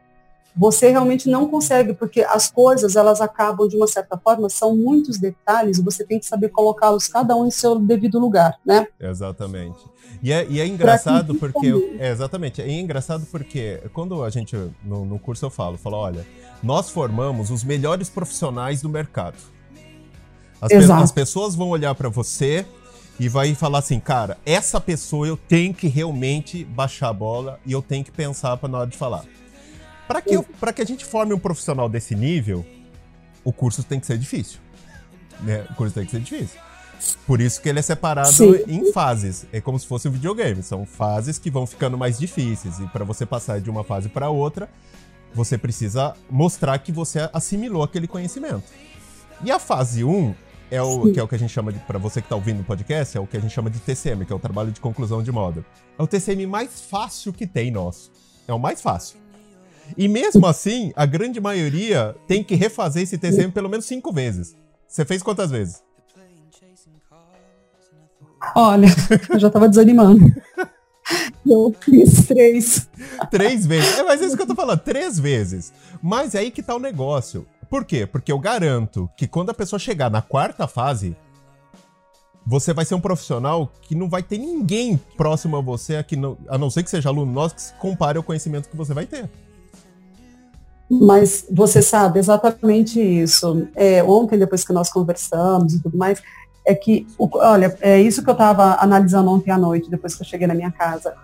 Você realmente não consegue, porque as coisas, elas acabam, de uma certa forma, são muitos detalhes e você tem que saber colocá-los cada um em seu devido lugar, né? Exatamente. E é, e é engraçado porque... É, exatamente. É engraçado porque quando a gente, no, no curso eu falo, falo, olha, nós formamos os melhores profissionais do mercado. As, pe as pessoas vão olhar para você e vai falar assim, cara, essa pessoa eu tenho que realmente baixar a bola e eu tenho que pensar para na hora de falar. Para que, que a gente forme um profissional desse nível, o curso tem que ser difícil. Né? O curso tem que ser difícil. Por isso que ele é separado Sim. em fases. É como se fosse um videogame. São fases que vão ficando mais difíceis. E para você passar de uma fase para outra, você precisa mostrar que você assimilou aquele conhecimento. E a fase 1 é o que é o que a gente chama de, para você que está ouvindo o podcast, é o que a gente chama de TCM, que é o trabalho de conclusão de moda. É o TCM mais fácil que tem nosso. É o mais fácil. E mesmo assim, a grande maioria tem que refazer esse TCM pelo menos cinco vezes. Você fez quantas vezes? Olha, eu já tava desanimando. *laughs* Eu fiz três. Três vezes. É, mas é isso que eu tô falando, três vezes. Mas é aí que tá o negócio. Por quê? Porque eu garanto que quando a pessoa chegar na quarta fase, você vai ser um profissional que não vai ter ninguém próximo a você, aqui no, a não ser que seja aluno nosso, que se compare ao conhecimento que você vai ter. Mas você sabe exatamente isso. É, ontem, depois que nós conversamos e tudo mais, é que, olha, é isso que eu estava analisando ontem à noite, depois que eu cheguei na minha casa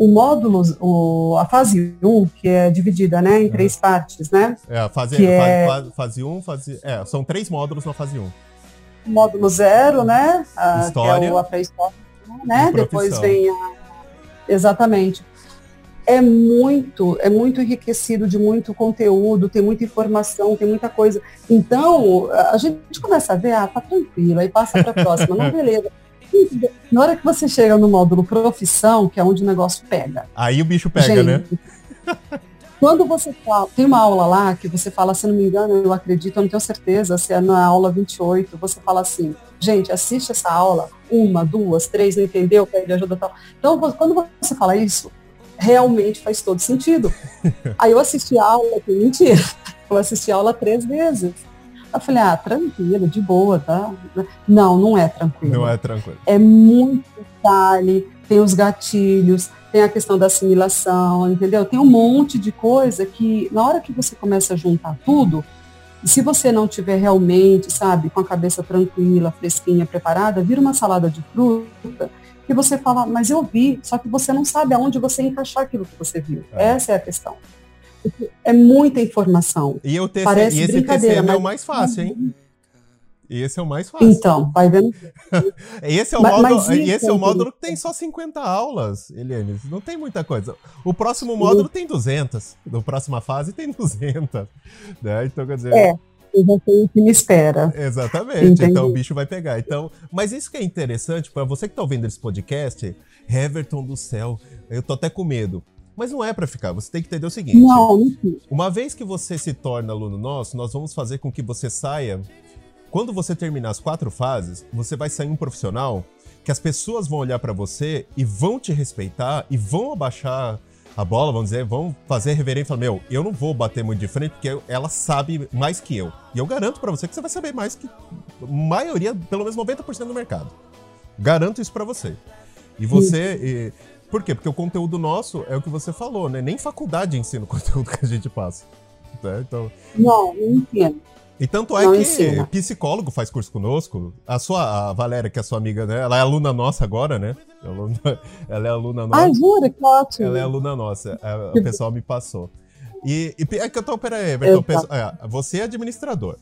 o módulo, o, a fase 1, que é dividida né, em é. três partes, né? É, a fase, que é... fase 1, fase. É, são três módulos na fase 1. Módulo 0, né? A, História. Que é o, a pré-história, né? Depois vem a. Exatamente. é muito, é muito enriquecido de muito conteúdo, tem muita informação, tem muita coisa. Então, a gente começa a ver, ah, tá tranquilo, aí passa para a próxima, não, *laughs* beleza. Na hora que você chega no módulo profissão, que é onde o negócio pega. Aí o bicho pega, gente, né? *laughs* Quando você fala, tem uma aula lá que você fala, se não me engano, eu acredito, eu não tenho certeza, se é na aula 28, você fala assim, gente, assiste essa aula, uma, duas, três, não entendeu, pede ajuda tal. Então, quando você fala isso, realmente faz todo sentido. *laughs* Aí eu assisti a aula, que mentira, *laughs* eu assisti a aula três vezes. Eu falei, ah, tranquilo, de boa, tá? Não, não é tranquilo. Não é tranquilo. É muito detalhe, tem os gatilhos, tem a questão da assimilação, entendeu? Tem um monte de coisa que, na hora que você começa a juntar tudo, se você não tiver realmente, sabe, com a cabeça tranquila, fresquinha, preparada, vira uma salada de fruta que você fala, mas eu vi, só que você não sabe aonde você encaixar aquilo que você viu. É. Essa é a questão. É muita informação. E, eu TC, Parece e esse TCM mas... é o mais fácil, hein? E esse é o mais fácil. Então, vai vendo. *laughs* esse é o, mas, módulo, mas esse é o módulo que tem só 50 aulas, Eliane. Não tem muita coisa. O próximo módulo tem 200. Na próxima fase tem *laughs* 200. Né? Então, quer dizer. É. Eu já sei o que me espera. Exatamente. Entendi. Então o bicho vai pegar. Então, mas isso que é interessante, para você que tá ouvindo esse podcast, Everton do céu, eu tô até com medo. Mas não é para ficar. Você tem que entender o seguinte: não, uma vez que você se torna aluno nosso, nós vamos fazer com que você saia quando você terminar as quatro fases, você vai sair um profissional que as pessoas vão olhar para você e vão te respeitar e vão abaixar a bola, vamos dizer, vão fazer reverência e falar: Meu, eu não vou bater muito de frente porque ela sabe mais que eu. E eu garanto para você que você vai saber mais que a maioria, pelo menos 90% do mercado. Garanto isso para você. E você. E, por quê? Porque o conteúdo nosso é o que você falou, né? Nem faculdade ensina o *laughs* conteúdo que a gente passa. Né? Então... Não, não entendo. E tanto é não que ensina. psicólogo faz curso conosco. A sua, a Valéria, que é sua amiga, né? Ela é aluna nossa agora, né? *laughs* Ela é aluna nossa. Ah, jura? Que ótimo. Ela é aluna nossa. O pessoal me passou. E, e é que eu tô, peraí, Everton, penso, é, você é administrador.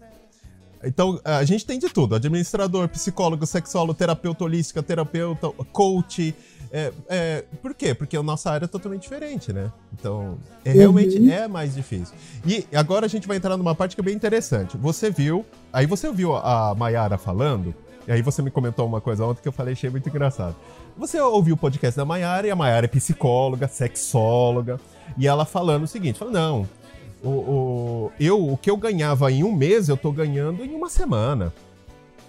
Então, a gente tem de tudo: administrador, psicólogo, sexólogo, terapeuta holística, terapeuta, coach, é, é, por quê? Porque a nossa área é totalmente diferente, né? Então, é, realmente uhum. é mais difícil. E agora a gente vai entrar numa parte que é bem interessante. Você viu, aí você ouviu a Mayara falando, e aí você me comentou uma coisa ontem que eu falei, achei muito engraçado. Você ouviu o podcast da Mayara, e a Mayara é psicóloga, sexóloga, e ela falando o seguinte, falou, não, o, o, eu, o que eu ganhava em um mês, eu tô ganhando em uma semana,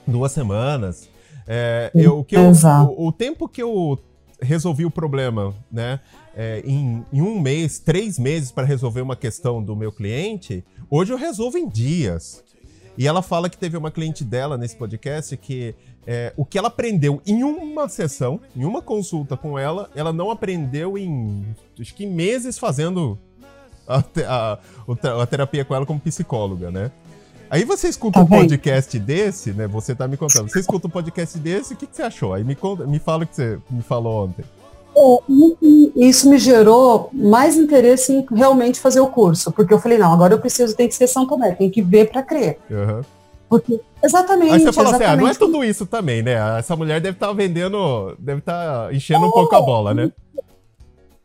duas semanas. É, eu, o, que eu, o, o, tempo que eu resolvi o problema, né? É, em, em, um mês, três meses para resolver uma questão do meu cliente, hoje eu resolvo em dias. E ela fala que teve uma cliente dela nesse podcast que é, o que ela aprendeu em uma sessão, em uma consulta com ela, ela não aprendeu em acho que meses fazendo a, a, a terapia com ela como psicóloga, né? Aí você escuta tá um podcast desse, né? Você tá me contando. Você escuta um podcast desse, o que, que você achou? Aí me, conta, me fala o que você me falou ontem. É, isso me gerou mais interesse em realmente fazer o curso, porque eu falei, não, agora eu preciso, tem que ser São Tomé, tem que ver para crer. Uhum. Porque, exatamente. Aí você fala assim, ah, não é tudo isso também, né? Essa mulher deve estar tá vendendo, deve estar tá enchendo é, um pouco a bola, né?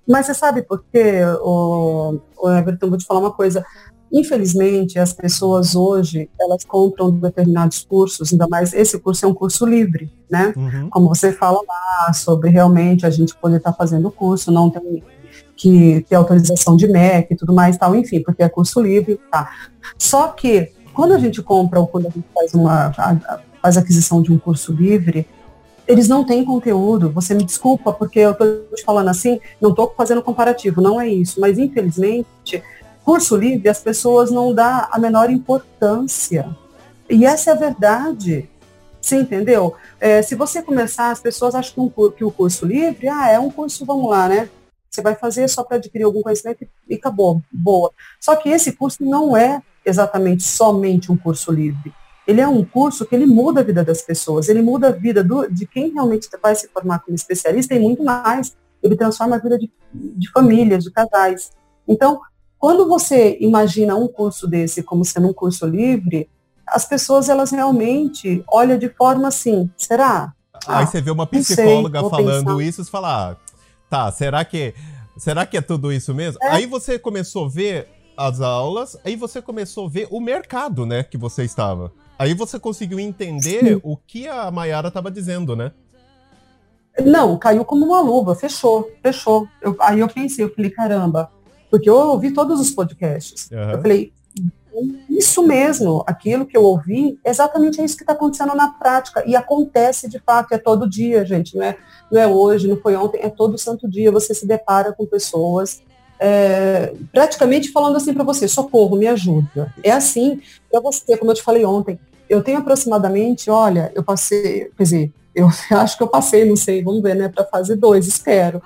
Mas você sabe por quê, o, o Everton, vou te falar uma coisa. Infelizmente, as pessoas hoje, elas compram determinados cursos, ainda mais esse curso é um curso livre, né? Uhum. Como você fala lá sobre realmente a gente poder estar tá fazendo o curso, não tem que ter autorização de MEC e tudo mais tal, enfim, porque é curso livre, tá. Só que quando a gente compra ou quando a gente faz uma faz aquisição de um curso livre, eles não têm conteúdo. Você me desculpa porque eu estou te falando assim, não estou fazendo comparativo, não é isso. Mas infelizmente curso livre, as pessoas não dão a menor importância. E essa é a verdade. Você entendeu? É, se você começar, as pessoas acham que, um, que o curso livre, ah, é um curso, vamos lá, né? Você vai fazer só para adquirir algum conhecimento e acabou, boa. Só que esse curso não é exatamente somente um curso livre. Ele é um curso que ele muda a vida das pessoas, ele muda a vida do, de quem realmente vai se formar como especialista e muito mais. Ele transforma a vida de, de famílias, de casais. Então, quando você imagina um curso desse como sendo um curso livre, as pessoas elas realmente olham de forma assim, será? Aí ah, você vê uma psicóloga sei, falando pensar. isso e fala, ah, tá, será que Será que é tudo isso mesmo? É. Aí você começou a ver as aulas, aí você começou a ver o mercado, né, que você estava. Aí você conseguiu entender Sim. o que a Mayara estava dizendo, né? Não, caiu como uma luva, fechou, fechou. Eu, aí eu pensei, eu falei, caramba, porque eu ouvi todos os podcasts. Uhum. Eu falei, isso mesmo, aquilo que eu ouvi, exatamente é isso que está acontecendo na prática. E acontece de fato, é todo dia, gente, não é, não é hoje, não foi ontem, é todo santo dia. Você se depara com pessoas é, praticamente falando assim para você, socorro, me ajuda. É assim, para você, como eu te falei ontem, eu tenho aproximadamente, olha, eu passei, quer dizer, eu *laughs* acho que eu passei, não sei, vamos ver, né, para fase 2, espero.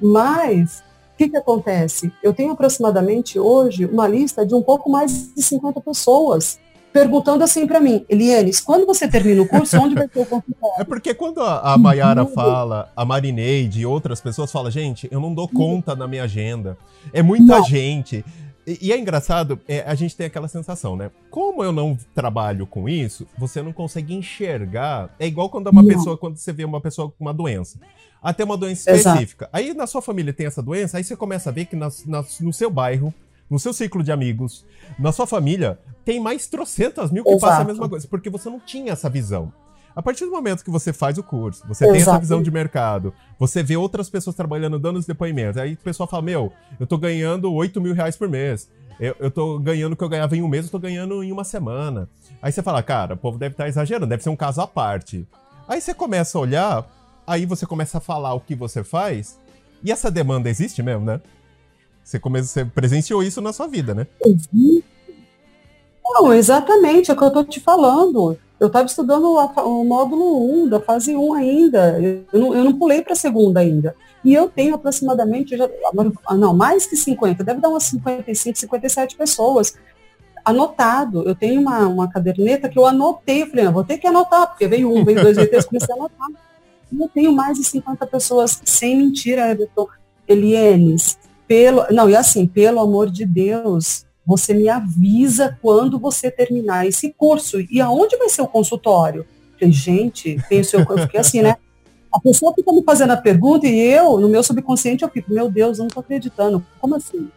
Mas, o que, que acontece? Eu tenho aproximadamente hoje uma lista de um pouco mais de 50 pessoas perguntando assim para mim, Elienes, quando você termina o curso, onde vai ter o consultório? *laughs* É porque quando a, a Mayara fala, a Marineide e outras pessoas falam, gente, eu não dou conta na minha agenda. É muita não. gente. E, e, é engraçado, é, a gente tem aquela sensação, né? Como eu não trabalho com isso, você não consegue enxergar. É igual quando uma não. pessoa, quando você vê uma pessoa com uma doença. Até uma doença específica. Exato. Aí na sua família tem essa doença, aí você começa a ver que nas, no seu bairro, no seu ciclo de amigos, na sua família, tem mais trocentas mil que Exato. passam a mesma coisa, porque você não tinha essa visão. A partir do momento que você faz o curso, você Exato. tem essa visão de mercado, você vê outras pessoas trabalhando, dando os depoimentos, aí o pessoal fala, meu, eu tô ganhando 8 mil reais por mês. Eu, eu tô ganhando o que eu ganhava em um mês, eu tô ganhando em uma semana. Aí você fala, cara, o povo deve estar tá exagerando, deve ser um caso à parte. Aí você começa a olhar, aí você começa a falar o que você faz, e essa demanda existe mesmo, né? Você, come... você presenciou isso na sua vida, né? Não, exatamente, é o que eu estou te falando. Eu estava estudando o módulo 1 da fase 1 ainda. Eu não, eu não pulei para a segunda ainda. E eu tenho aproximadamente, já, ah, não, mais que 50, deve dar umas 55, 57 pessoas anotado. Eu tenho uma, uma caderneta que eu anotei, eu falei, não, vou ter que anotar, porque veio um, veio dois, veio três, comecei a anotar. Eu tenho mais de 50 pessoas, sem mentira, Everton, Elienes, pelo, não, e assim, pelo amor de Deus, você me avisa quando você terminar esse curso. E aonde vai ser o consultório? Falei, gente, tem o seu. Eu fiquei assim, né? A pessoa fica me fazendo a pergunta e eu, no meu subconsciente, eu fico, meu Deus, eu não estou acreditando. Como assim?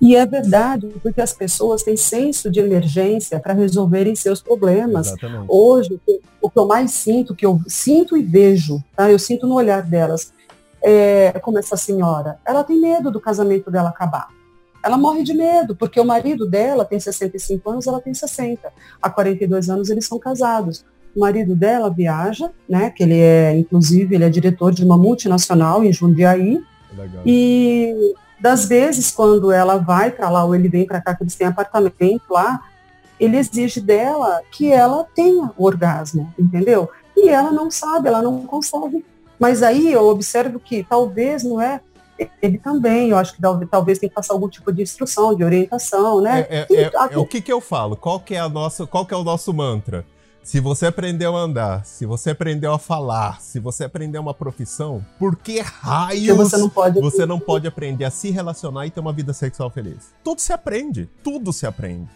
E é verdade, porque as pessoas têm senso de emergência para resolverem seus problemas. Exatamente. Hoje, o que eu mais sinto, que eu sinto e vejo, tá? eu sinto no olhar delas, é, como essa senhora, ela tem medo do casamento dela acabar. Ela morre de medo, porque o marido dela tem 65 anos, ela tem 60. Há 42 anos eles são casados. O marido dela viaja, né, que ele é, inclusive, ele é diretor de uma multinacional em Jundiaí. Legal. E das vezes quando ela vai para lá ou ele vem para cá, que eles têm apartamento lá, ele exige dela que ela tenha o orgasmo, entendeu? E ela não sabe, ela não consegue mas aí eu observo que talvez não é ele também, eu acho que talvez tem que passar algum tipo de instrução, de orientação, né? É, é, é, é o que, que eu falo? Qual que é a nossa, qual que é o nosso mantra? Se você aprendeu a andar, se você aprendeu a falar, se você aprendeu uma profissão, por que raios você não, pode... você não pode aprender a se relacionar e ter uma vida sexual feliz? Tudo se aprende, tudo se aprende.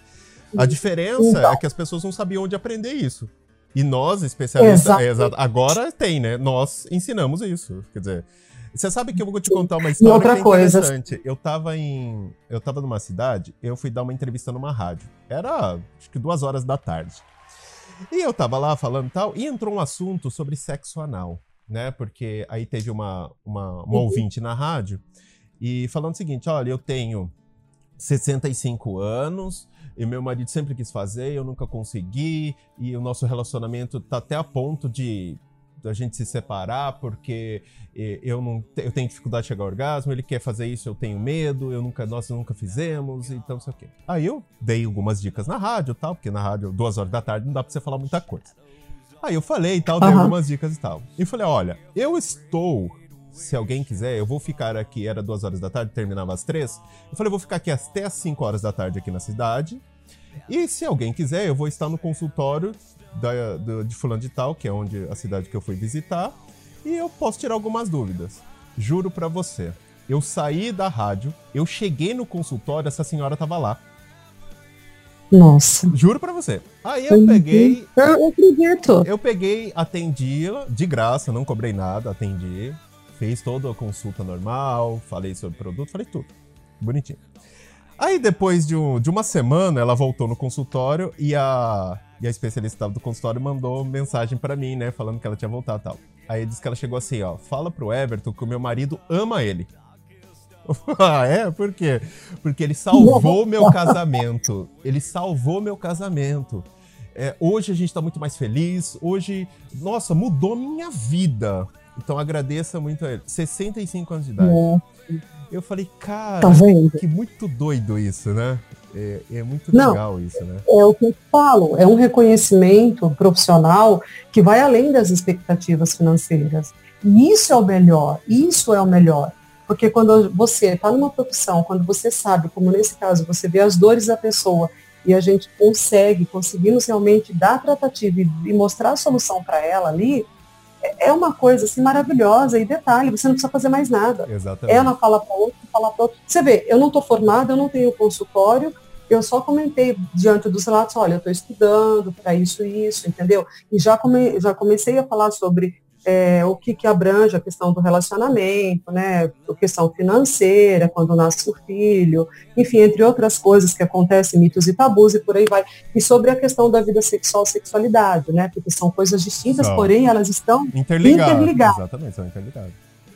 A diferença então. é que as pessoas não sabiam onde aprender isso. E nós, especialistas, é, agora tem, né? Nós ensinamos isso. Quer dizer, você sabe que eu vou te contar uma história outra que é coisa. interessante. Eu tava em. Eu tava numa cidade, eu fui dar uma entrevista numa rádio. Era acho que duas horas da tarde. E eu tava lá falando tal, e entrou um assunto sobre sexo anal, né? Porque aí teve uma, uma, uma uhum. ouvinte na rádio e falando o seguinte: olha, eu tenho 65 anos, e meu marido sempre quis fazer, eu nunca consegui, e o nosso relacionamento tá até a ponto de a gente se separar porque eu não eu tenho dificuldade de chegar ao orgasmo, ele quer fazer isso, eu tenho medo, eu nunca nós nunca fizemos, então sei o quê. Aí eu dei algumas dicas na rádio, tal, porque na rádio duas horas da tarde não dá para você falar muita coisa. Aí eu falei e tal, dei uhum. algumas dicas e tal. E falei, olha, eu estou se alguém quiser, eu vou ficar aqui, era duas horas da tarde, terminava às três. Eu falei, eu vou ficar aqui até às 5 horas da tarde aqui na cidade. E se alguém quiser, eu vou estar no consultório da, do, de fulano de tal, que é onde a cidade que eu fui visitar, e eu posso tirar algumas dúvidas. Juro para você. Eu saí da rádio, eu cheguei no consultório, essa senhora tava lá. Nossa. Juro para você. Aí eu peguei. Eu acredito. Eu peguei, atendi de graça, não cobrei nada, atendi fez toda a consulta normal, falei sobre o produto, falei tudo. Bonitinho. Aí depois de, um, de uma semana, ela voltou no consultório e a, e a especialista do consultório mandou mensagem para mim, né? Falando que ela tinha voltado e tal. Aí disse que ela chegou assim, ó, fala pro Everton que o meu marido ama ele. *laughs* ah, é? Por quê? Porque ele salvou meu casamento. Ele salvou meu casamento. É, hoje a gente tá muito mais feliz. Hoje, nossa, mudou minha vida. Então agradeça muito a ele. 65 anos de idade. É. Eu falei, cara, tá que muito doido isso, né? É, é muito Não, legal isso, né? É o que eu falo, é um reconhecimento profissional que vai além das expectativas financeiras. E isso é o melhor, isso é o melhor. Porque quando você está numa profissão, quando você sabe, como nesse caso, você vê as dores da pessoa e a gente consegue, conseguimos realmente dar tratativa e, e mostrar a solução para ela ali, é, uma coisa assim maravilhosa. E detalhe, você não precisa fazer mais nada. Exatamente. Ela fala para outro, fala para outro. Você vê, eu não estou formada, eu não tenho consultório, eu só comentei diante dos relatos, olha, eu estou estudando para isso e isso, entendeu? E já, come, já comecei a falar sobre é, o que, que abrange a questão do relacionamento, né, a questão financeira, quando nasce o filho, enfim, entre outras coisas que acontecem, mitos e tabus e por aí vai. E sobre a questão da vida sexual, sexualidade, né, porque são coisas distintas, são. porém elas estão interligadas. interligadas. Exatamente, são interligadas.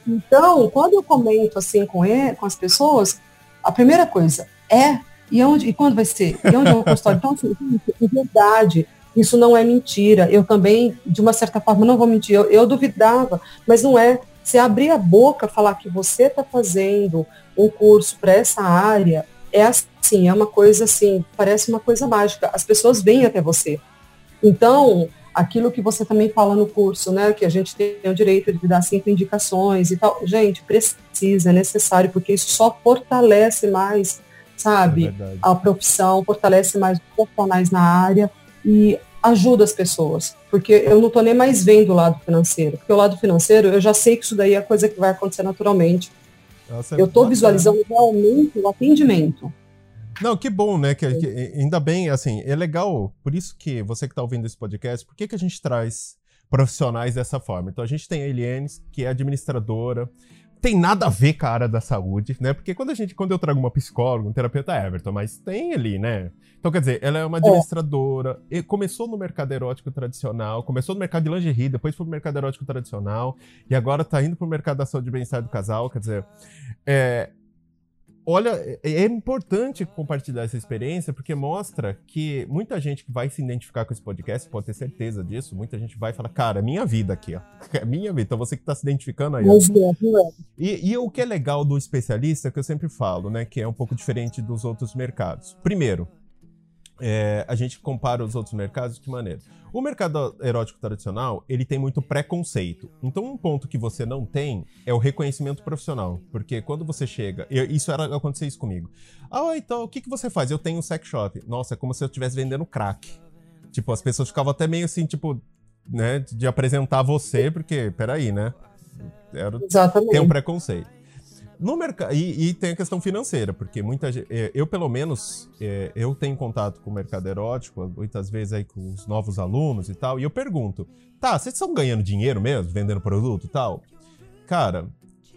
Então, quando eu comento assim com, ele, com as pessoas, a primeira coisa é e, onde, e quando vai ser? E onde é o consultório? Então, assim, de verdade, isso não é mentira. Eu também, de uma certa forma, não vou mentir. Eu, eu duvidava, mas não é. Se abrir a boca, falar que você está fazendo um curso para essa área, é assim, é uma coisa assim, parece uma coisa mágica. As pessoas vêm até você. Então, aquilo que você também fala no curso, né, que a gente tem o direito de dar cinco indicações e tal, gente, precisa, é necessário, porque isso só fortalece mais, sabe, é a profissão, fortalece mais os profissionais na área e ajuda as pessoas, porque eu não estou nem mais vendo o lado financeiro, porque o lado financeiro eu já sei que isso daí é coisa que vai acontecer naturalmente. Nossa, eu estou visualizando realmente o atendimento. Não, que bom, né? Que, que, ainda bem, assim, é legal. Por isso que você que está ouvindo esse podcast, por que, que a gente traz profissionais dessa forma? Então a gente tem a Eliane, que é administradora, tem nada a ver com a área da saúde, né? Porque quando a gente, quando eu trago uma psicóloga, um terapeuta é Everton, mas tem ali, né? Então, quer dizer, ela é uma administradora, é. começou no mercado erótico tradicional, começou no mercado de lingerie, depois foi pro mercado erótico tradicional, e agora tá indo pro mercado da saúde e bem-estar do casal, quer dizer, é, olha, é, é importante compartilhar essa experiência porque mostra que muita gente que vai se identificar com esse podcast, pode ter certeza disso, muita gente vai falar, cara, é minha vida aqui, ó. *laughs* É minha vida. Então você que está se identificando aí. Ó. E, e o que é legal do especialista, que eu sempre falo, né, que é um pouco diferente dos outros mercados. Primeiro, é, a gente compara os outros mercados de que maneira? O mercado erótico tradicional, ele tem muito preconceito. Então, um ponto que você não tem é o reconhecimento profissional. Porque quando você chega... Eu, isso era acontecer isso comigo. Ah, então, o que, que você faz? Eu tenho um sex shop. Nossa, é como se eu estivesse vendendo crack. Tipo, as pessoas ficavam até meio assim, tipo, né, de apresentar você, porque, peraí, né? Era, Exatamente. Tem um preconceito. No mercado e, e, tem a questão financeira, porque muita gente, é, eu pelo menos é, eu tenho contato com o mercado erótico muitas vezes aí com os novos alunos e tal, e eu pergunto, tá, vocês estão ganhando dinheiro mesmo vendendo produto e tal? Cara,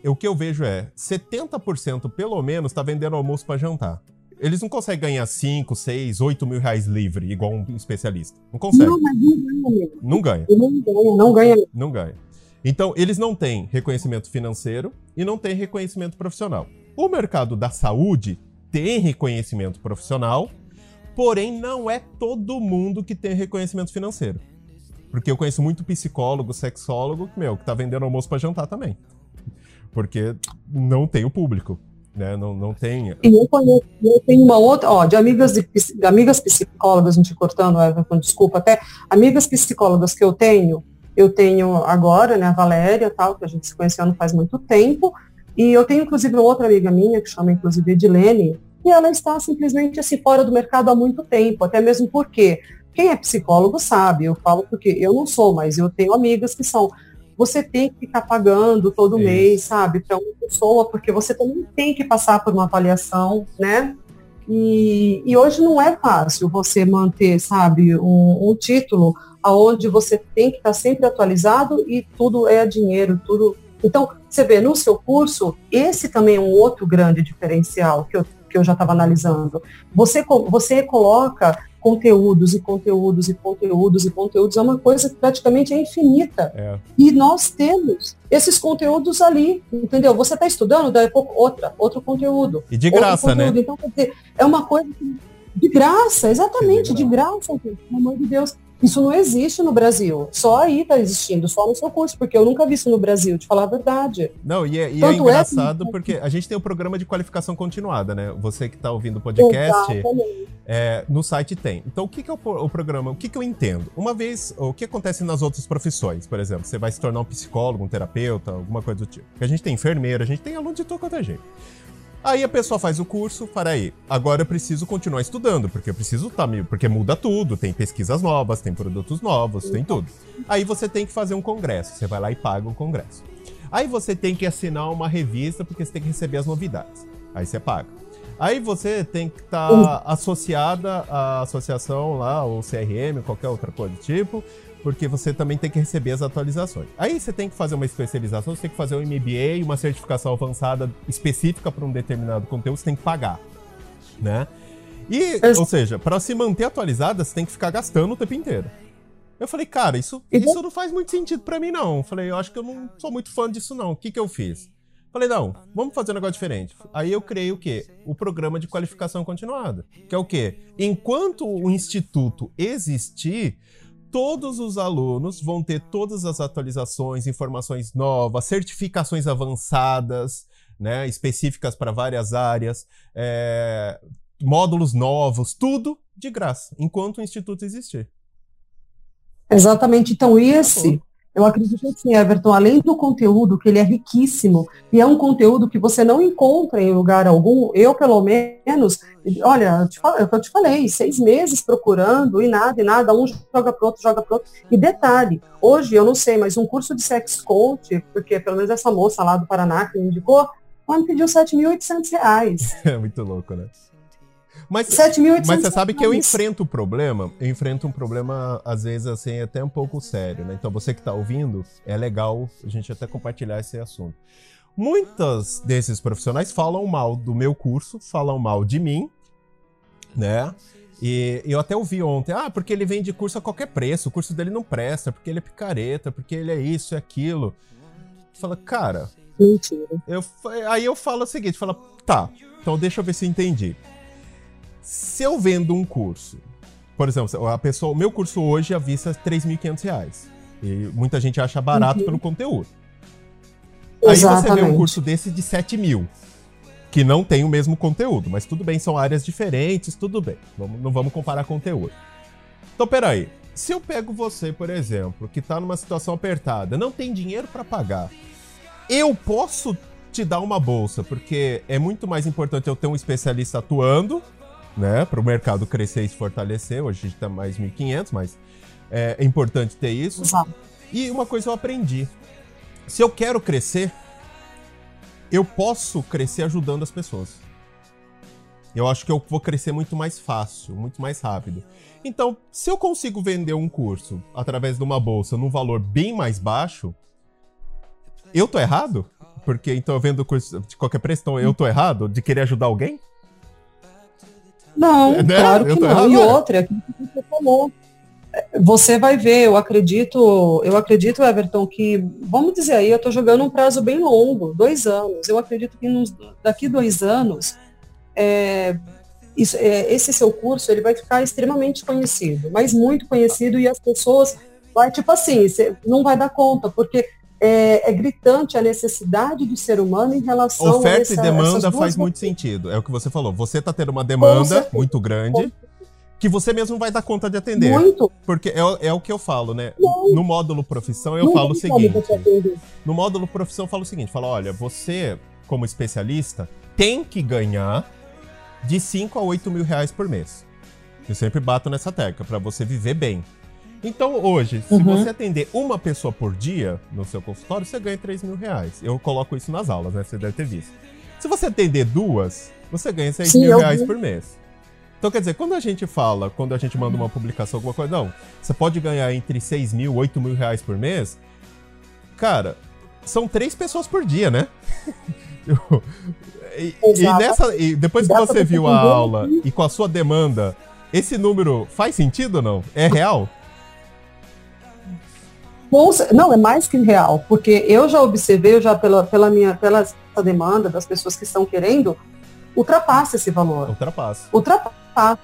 o que eu vejo é 70% pelo menos está vendendo almoço para jantar. Eles não conseguem ganhar 5, 6, 8 mil reais livre, igual um especialista. Não consegue. Não, mas não ganha. Não ganha. Não ganha, não ganha. Então, eles não têm reconhecimento financeiro e não têm reconhecimento profissional. O mercado da saúde tem reconhecimento profissional, porém não é todo mundo que tem reconhecimento financeiro. Porque eu conheço muito psicólogo, sexólogo, meu, que tá vendendo almoço para jantar também. Porque não tem o público, né? Não, não tem. E eu conheço, eu tenho uma outra, ó, de amigas, de, de amigas psicólogas, não te cortando, Everton, desculpa, até amigas psicólogas que eu tenho, eu tenho agora, né, a Valéria, tal, que a gente se conheceu não faz muito tempo, e eu tenho inclusive uma outra amiga minha, que chama inclusive Edilene, e ela está simplesmente assim fora do mercado há muito tempo, até mesmo porque quem é psicólogo sabe, eu falo porque eu não sou, mas eu tenho amigas que são. Você tem que ficar pagando todo mês, sabe, para uma pessoa, porque você também tem que passar por uma avaliação, né? E, e hoje não é fácil você manter, sabe, um, um título aonde você tem que estar sempre atualizado e tudo é dinheiro, tudo Então, você vê, no seu curso, esse também é um outro grande diferencial que eu, que eu já estava analisando. Você, você coloca conteúdos e conteúdos e conteúdos e conteúdos, é uma coisa que praticamente é infinita. É. E nós temos esses conteúdos ali, entendeu? Você está estudando, daí a pouco outra, outro conteúdo. E de graça, né? Então, quer dizer, é uma coisa que, de graça, exatamente, de graça, de graça pelo amor de Deus. Isso não existe no Brasil. Só aí está existindo, só no seu curso, porque eu nunca vi isso no Brasil, de falar a verdade. Não, e é, e é engraçado é... porque a gente tem o um programa de qualificação continuada, né? Você que está ouvindo o podcast, é, no site tem. Então, o que, que é o, o, programa? O que, que eu entendo? Uma vez, o que acontece nas outras profissões, por exemplo, você vai se tornar um psicólogo, um terapeuta, alguma coisa do tipo. Porque a gente tem enfermeira, a gente tem aluno de todo quanto é jeito. Aí a pessoa faz o curso, para aí, agora eu preciso continuar estudando, porque eu preciso estar, tá, porque muda tudo, tem pesquisas novas, tem produtos novos, tem tudo. Aí você tem que fazer um congresso, você vai lá e paga um congresso. Aí você tem que assinar uma revista, porque você tem que receber as novidades. Aí você paga. Aí você tem que estar tá associada à associação lá, ou CRM, qualquer outra coisa do tipo, porque você também tem que receber as atualizações. Aí você tem que fazer uma especialização, você tem que fazer um MBA, uma certificação avançada específica para um determinado conteúdo, você tem que pagar, né? E, ou seja, para se manter atualizada, você tem que ficar gastando o tempo inteiro. Eu falei, cara, isso, isso não faz muito sentido para mim, não. Eu falei, eu acho que eu não sou muito fã disso, não. O que, que eu fiz? Falei, não, vamos fazer um negócio diferente. Aí eu criei o quê? O programa de qualificação continuada. Que é o quê? Enquanto o instituto existir, todos os alunos vão ter todas as atualizações, informações novas, certificações avançadas, né, específicas para várias áreas, é, módulos novos, tudo de graça, enquanto o instituto existir. Exatamente. Então, esse eu acredito que sim, Everton, além do conteúdo, que ele é riquíssimo, e é um conteúdo que você não encontra em lugar algum, eu pelo menos, olha, eu te, te falei, seis meses procurando e nada, e nada, um joga pro outro, joga pro outro. E detalhe, hoje eu não sei, mas um curso de sex coach, porque pelo menos essa moça lá do Paraná que me indicou, ela me pediu 7.800 reais. *laughs* É muito louco, né? Mas, mas você sabe que eu enfrento o problema, eu enfrento um problema, às vezes, assim, até um pouco sério, né? Então, você que está ouvindo, é legal a gente até compartilhar esse assunto. Muitos desses profissionais falam mal do meu curso, falam mal de mim, né? E eu até ouvi ontem, ah, porque ele vende curso a qualquer preço, o curso dele não presta, porque ele é picareta, porque ele é isso e aquilo. Fala, cara. Mentira. Eu, aí eu falo o seguinte: fala, tá, então deixa eu ver se eu entendi. Se eu vendo um curso, por exemplo, a pessoa, o meu curso hoje à vista é 3.500 reais. E muita gente acha barato uhum. pelo conteúdo. Exatamente. Aí você vê um curso desse de 7 mil, que não tem o mesmo conteúdo, mas tudo bem, são áreas diferentes, tudo bem. Vamos, não vamos comparar conteúdo. Então, peraí. Se eu pego você, por exemplo, que está numa situação apertada, não tem dinheiro para pagar, eu posso te dar uma bolsa, porque é muito mais importante eu ter um especialista atuando né? Para o mercado crescer e se fortalecer. Hoje a gente está mais 1.500, mas é, é, importante ter isso. Exato. E uma coisa eu aprendi: se eu quero crescer, eu posso crescer ajudando as pessoas. Eu acho que eu vou crescer muito mais fácil, muito mais rápido. Então, se eu consigo vender um curso através de uma bolsa num valor bem mais baixo, eu tô errado? Porque então eu vendo curso de qualquer preço, então eu tô errado de querer ajudar alguém? Não, né? claro que não. E outra, que você falou. Você vai ver, eu acredito, eu acredito, Everton, que, vamos dizer aí, eu estou jogando um prazo bem longo, dois anos. Eu acredito que nos, daqui dois anos, é, isso, é, esse seu curso ele vai ficar extremamente conhecido, mas muito conhecido, e as pessoas vai, tipo assim, você não vai dar conta, porque é, é, gritante a necessidade do ser humano em relação Oferta a essa, e demanda faz muito sentido. É o que você falou. Você está tendo uma demanda muito grande que você mesmo vai dar conta de atender. Muito. Porque é, é o que eu falo, né? No módulo profissão, eu falo o seguinte. No módulo profissão, eu falo o seguinte: falo, olha, você, como especialista, tem que ganhar de 5 a 8 mil reais por mês. Eu sempre bato nessa tecla, para você viver bem. Então, hoje, se uhum. você atender uma pessoa por dia no seu consultório, você ganha 3 mil reais. Eu coloco isso nas aulas, né? Você deve ter visto. Se você atender duas, você ganha 6 Sim, mil reais vi. por mês. Então, quer dizer, quando a gente fala, quando a gente manda uma publicação, alguma coisa, não, você pode ganhar entre 6 mil, 8 mil reais por mês, cara, são três pessoas por dia, né? *laughs* e, e, nessa, e depois que você viu a aula e com a sua demanda, esse número faz sentido ou não? É real? Não, é mais que real, porque eu já observei, já pela, pela minha pela demanda das pessoas que estão querendo, ultrapassa esse valor. Ultrapassa. Ultrapassa.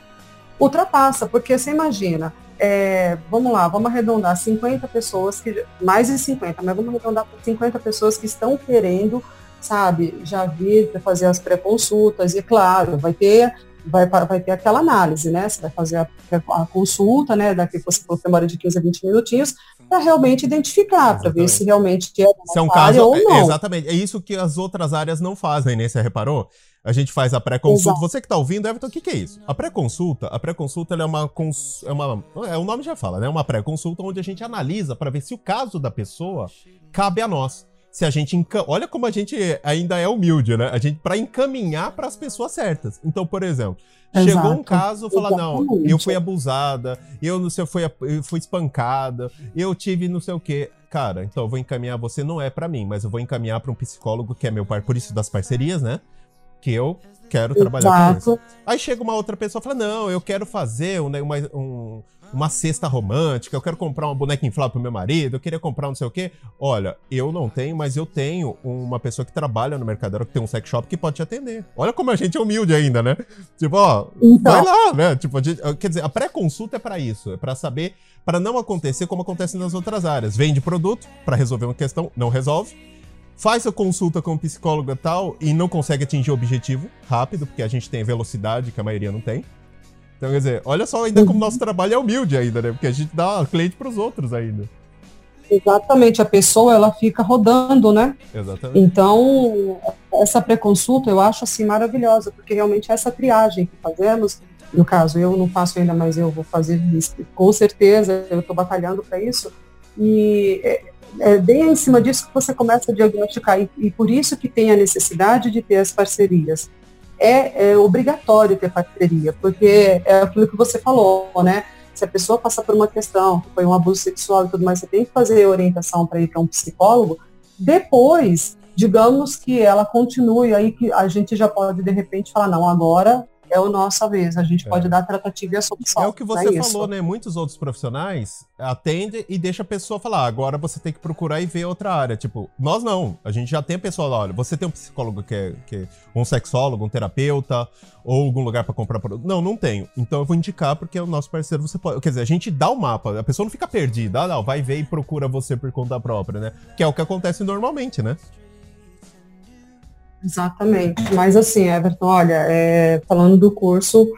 Ultrapassa, porque você imagina, é, vamos lá, vamos arredondar 50 pessoas, que mais de 50, mas vamos arredondar para 50 pessoas que estão querendo, sabe, já vir para fazer as pré-consultas, e claro, vai ter vai, vai ter aquela análise, né? Você vai fazer a, a consulta, né? Daqui você falou que demora de 15 a 20 minutinhos, para realmente identificar, para ver se realmente é é um caso, ou não. Exatamente. É isso que as outras áreas não fazem, né? Você reparou? A gente faz a pré-consulta. Você que está ouvindo, Everton, o que, que é isso? A pré-consulta, a pré-consulta é uma, cons... é uma. É, o nome já fala, né? Uma pré-consulta onde a gente analisa para ver se o caso da pessoa cabe a nós se a gente enca... olha como a gente ainda é humilde, né? A gente para encaminhar para as pessoas certas. Então, por exemplo, Exato. chegou um caso, fala não, eu fui abusada, eu não sei, eu fui, eu fui espancada, eu tive não sei o quê. Cara, então eu vou encaminhar você não é para mim, mas eu vou encaminhar para um psicólogo que é meu par, por isso das parcerias, né? Que eu quero trabalhar Exato. com isso. Aí chega uma outra pessoa e fala: Não, eu quero fazer um, uma, um, uma cesta romântica, eu quero comprar uma boneca inflável pro meu marido, eu queria comprar não sei o quê. Olha, eu não tenho, mas eu tenho uma pessoa que trabalha no Mercadero, que tem um sex shop que pode te atender. Olha como a gente é humilde ainda, né? Tipo, ó, então. vai lá, né? Tipo, gente, quer dizer, a pré-consulta é para isso, é para saber, para não acontecer como acontece nas outras áreas. Vende produto para resolver uma questão, não resolve faz a consulta com o psicólogo e tal e não consegue atingir o objetivo rápido, porque a gente tem velocidade que a maioria não tem. Então, quer dizer, olha só ainda como nosso trabalho é humilde ainda, né? Porque a gente dá cliente para os outros ainda. Exatamente, a pessoa ela fica rodando, né? Exatamente. Então, essa pré-consulta eu acho assim maravilhosa, porque realmente essa triagem que fazemos, no caso, eu não faço ainda, mas eu vou fazer isso, com certeza, eu estou batalhando para isso. E é, é bem em cima disso que você começa a diagnosticar, e, e por isso que tem a necessidade de ter as parcerias é, é obrigatório ter parceria, porque é aquilo que você falou, né? Se a pessoa passar por uma questão, foi um abuso sexual e tudo mais, você tem que fazer orientação para ir para um psicólogo. Depois, digamos que ela continue, aí que a gente já pode, de repente, falar, não, agora é a nossa vez. A gente é. pode dar tratativa e a solução. É o que você é falou, isso. né? Muitos outros profissionais atendem e deixa a pessoa falar, agora você tem que procurar e ver outra área. Tipo, nós não. A gente já tem a pessoa lá, olha, você tem um psicólogo que é, que é um sexólogo, um terapeuta, ou algum lugar para comprar produto. Não, não tenho. Então eu vou indicar porque é o nosso parceiro, você pode. Quer dizer, a gente dá o mapa, a pessoa não fica perdida. Ah, não, vai ver e procura você por conta própria, né? Que é o que acontece normalmente, né? Exatamente. Mas assim, Everton, olha, é, falando do curso,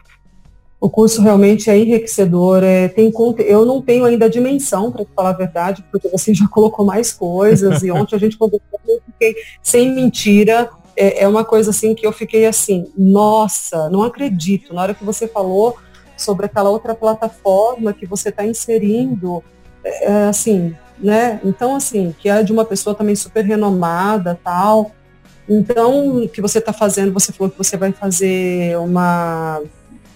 o curso realmente é enriquecedor. É, tem eu não tenho ainda a dimensão, para falar a verdade, porque você *laughs* já colocou mais coisas, e ontem a gente conversou, eu fiquei sem mentira. É, é uma coisa assim que eu fiquei assim, nossa, não acredito. Na hora que você falou sobre aquela outra plataforma que você está inserindo, é, é, assim, né? Então, assim, que é de uma pessoa também super renomada, tal. Então, o que você está fazendo, você falou que você vai fazer uma,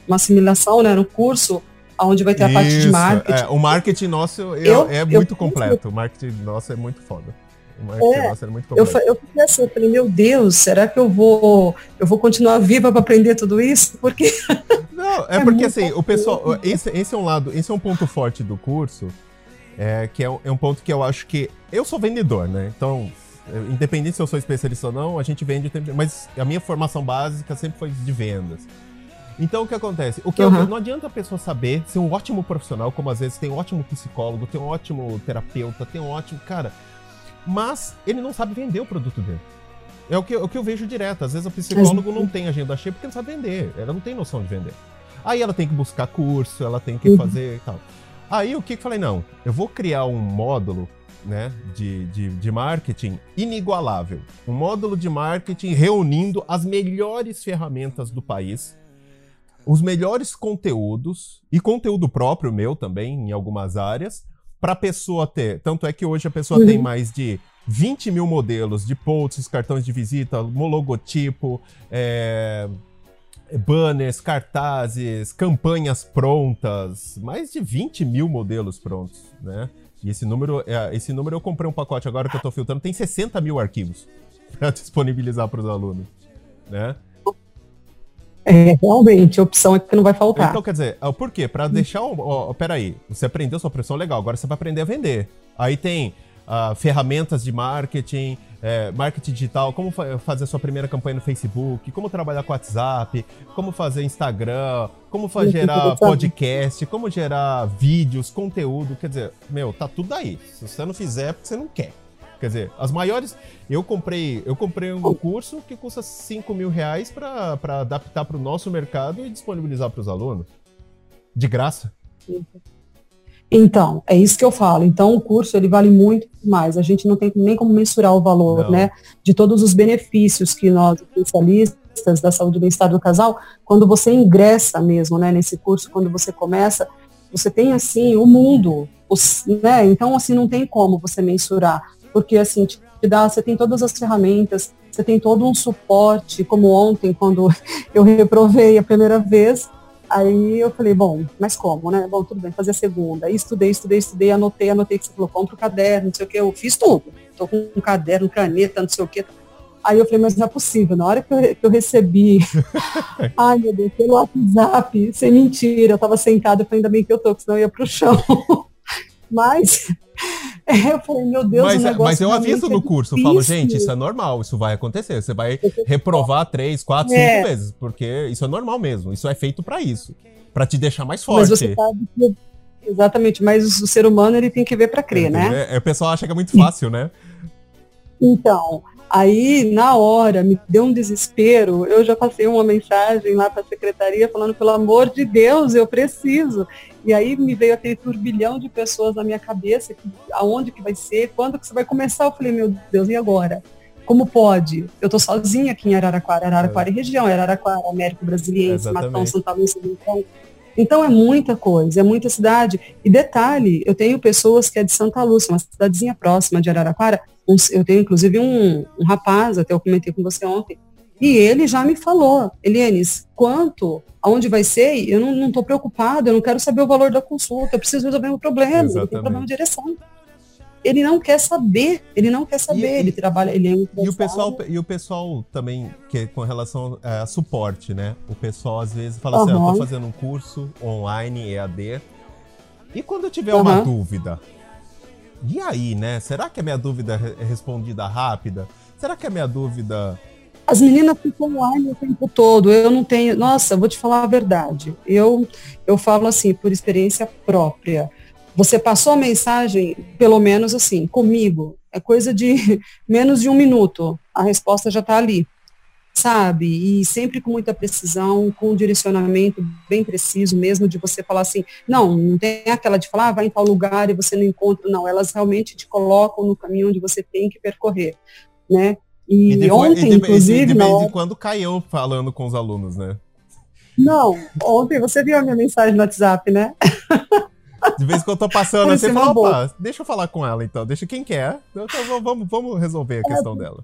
uma assimilação né, no curso, onde vai ter Isso, a parte de marketing. É, o marketing nosso eu, é muito eu, completo. O marketing nosso é muito foda. O marketing é, nosso é muito completo. Eu, eu fiquei assim, eu falei, meu Deus, será que eu vou, eu vou continuar viva para aprender tudo isso? *laughs* Porque. Não, é, é porque assim, o pessoal. Esse, esse é um lado, esse é um ponto forte do curso. É, que é é um ponto que eu acho que. Eu sou vendedor, né? Então, Independente se eu sou especialista ou não, a gente vende o tempo. Mas a minha formação básica sempre foi de vendas. Então o que acontece? O que uhum. não adianta a pessoa saber ser um ótimo profissional, como às vezes tem um ótimo psicólogo, tem um ótimo terapeuta, tem um ótimo. Cara, mas ele não sabe vender o produto dele. É o que, o que eu vejo direto. Às vezes o psicólogo não tem agenda cheia porque não sabe vender. Ela não tem noção de vender. Aí ela tem que buscar curso, ela tem que uhum. fazer e tal. Aí o que eu falei? Não, eu vou criar um módulo né, de, de, de marketing inigualável. Um módulo de marketing reunindo as melhores ferramentas do país, os melhores conteúdos e conteúdo próprio meu também em algumas áreas, para a pessoa ter. Tanto é que hoje a pessoa uhum. tem mais de 20 mil modelos de posts, cartões de visita, logotipo, é, banners, cartazes, campanhas prontas, mais de 20 mil modelos prontos, né? E esse número, é, esse número eu comprei um pacote agora que eu estou filtrando, tem 60 mil arquivos *laughs* para disponibilizar para os alunos, né? É, realmente, a opção é que não vai faltar. Então, quer dizer, por quê? Para deixar. Ó, peraí, você aprendeu sua pressão legal, agora você vai aprender a vender. Aí tem uh, ferramentas de marketing, é, marketing digital, como fa fazer sua primeira campanha no Facebook, como trabalhar com WhatsApp, como fazer Instagram, como gerar podcast, como gerar vídeos, conteúdo. Quer dizer, meu, tá tudo aí. Se você não fizer, é porque você não quer. Quer dizer, as maiores. Eu comprei, eu comprei um curso que custa 5 mil reais para adaptar para o nosso mercado e disponibilizar para os alunos. De graça. Então, é isso que eu falo. Então, o curso ele vale muito mais. A gente não tem nem como mensurar o valor, não. né, de todos os benefícios que nós especialistas da saúde e bem-estar do casal, quando você ingressa mesmo, né, nesse curso, quando você começa, você tem assim o mundo, os, né? Então, assim, não tem como você mensurar, porque assim te dá, você tem todas as ferramentas, você tem todo um suporte, como ontem quando *laughs* eu reprovei a primeira vez Aí eu falei, bom, mas como, né? Bom, tudo bem, fazer a segunda. Aí estudei, estudei, estudei, anotei, anotei que você falou, compra o caderno, não sei o que, eu fiz tudo. Tô com um caderno, caneta, não sei o que. Aí eu falei, mas não é possível. Na hora que eu, que eu recebi, *laughs* ai meu Deus, pelo WhatsApp, sem mentira, eu tava sentada, eu falei, ainda bem que eu tô, senão eu ia pro chão. Mas *laughs* eu falei, meu Deus, mas, é, mas eu aviso no curso, eu falo, gente, isso é normal, isso vai acontecer. Você vai reprovar três, quatro, é. cinco vezes, porque isso é normal mesmo. Isso é feito para isso, para te deixar mais forte. Mas você sabe que, exatamente, mas o ser humano ele tem que ver para crer, é, né? É, o pessoal acha que é muito fácil, né? Então, Aí, na hora, me deu um desespero. Eu já passei uma mensagem lá para a secretaria falando, pelo amor de Deus, eu preciso. E aí me veio aquele turbilhão de pessoas na minha cabeça, que, aonde que vai ser, quando que você vai começar? Eu falei, meu Deus, e agora? Como pode? Eu estou sozinha aqui em Araraquara, Araraquara é. e região, Araraquara, Américo Brasiliense, é, Matão, Santa Lúcia, então então é muita coisa, é muita cidade. E detalhe, eu tenho pessoas que é de Santa Lúcia, uma cidadezinha próxima de Araraquara. Eu tenho inclusive um, um rapaz, até eu comentei com você ontem, e ele já me falou, Elienes, quanto, aonde vai ser, eu não estou preocupado, eu não quero saber o valor da consulta, eu preciso resolver um problema, eu tenho problema de direção ele não quer saber, ele não quer saber, e, ele trabalha, ele é um e o pessoal E o pessoal também, que é com relação a suporte, né? O pessoal às vezes fala uhum. assim, ah, eu tô fazendo um curso online, EAD, e quando eu tiver uhum. uma dúvida, e aí, né? Será que a minha dúvida é respondida rápida? Será que a minha dúvida... As meninas ficam online o tempo todo, eu não tenho... Nossa, vou te falar a verdade, eu, eu falo assim, por experiência própria, você passou a mensagem, pelo menos assim, comigo, é coisa de *laughs* menos de um minuto, a resposta já está ali, sabe? E sempre com muita precisão, com um direcionamento bem preciso mesmo, de você falar assim, não, não tem aquela de falar, ah, vai em tal lugar e você não encontra, não, elas realmente te colocam no caminho onde você tem que percorrer, né? E, e depois, ontem, e de, inclusive... de vez em quando caiu falando com os alunos, né? Não, ontem você viu a minha mensagem no WhatsApp, né? *laughs* De vez que eu tô passando assim, eu falo, opa, deixa eu falar com ela então, deixa quem quer. Então vamos, vamos resolver a questão dela.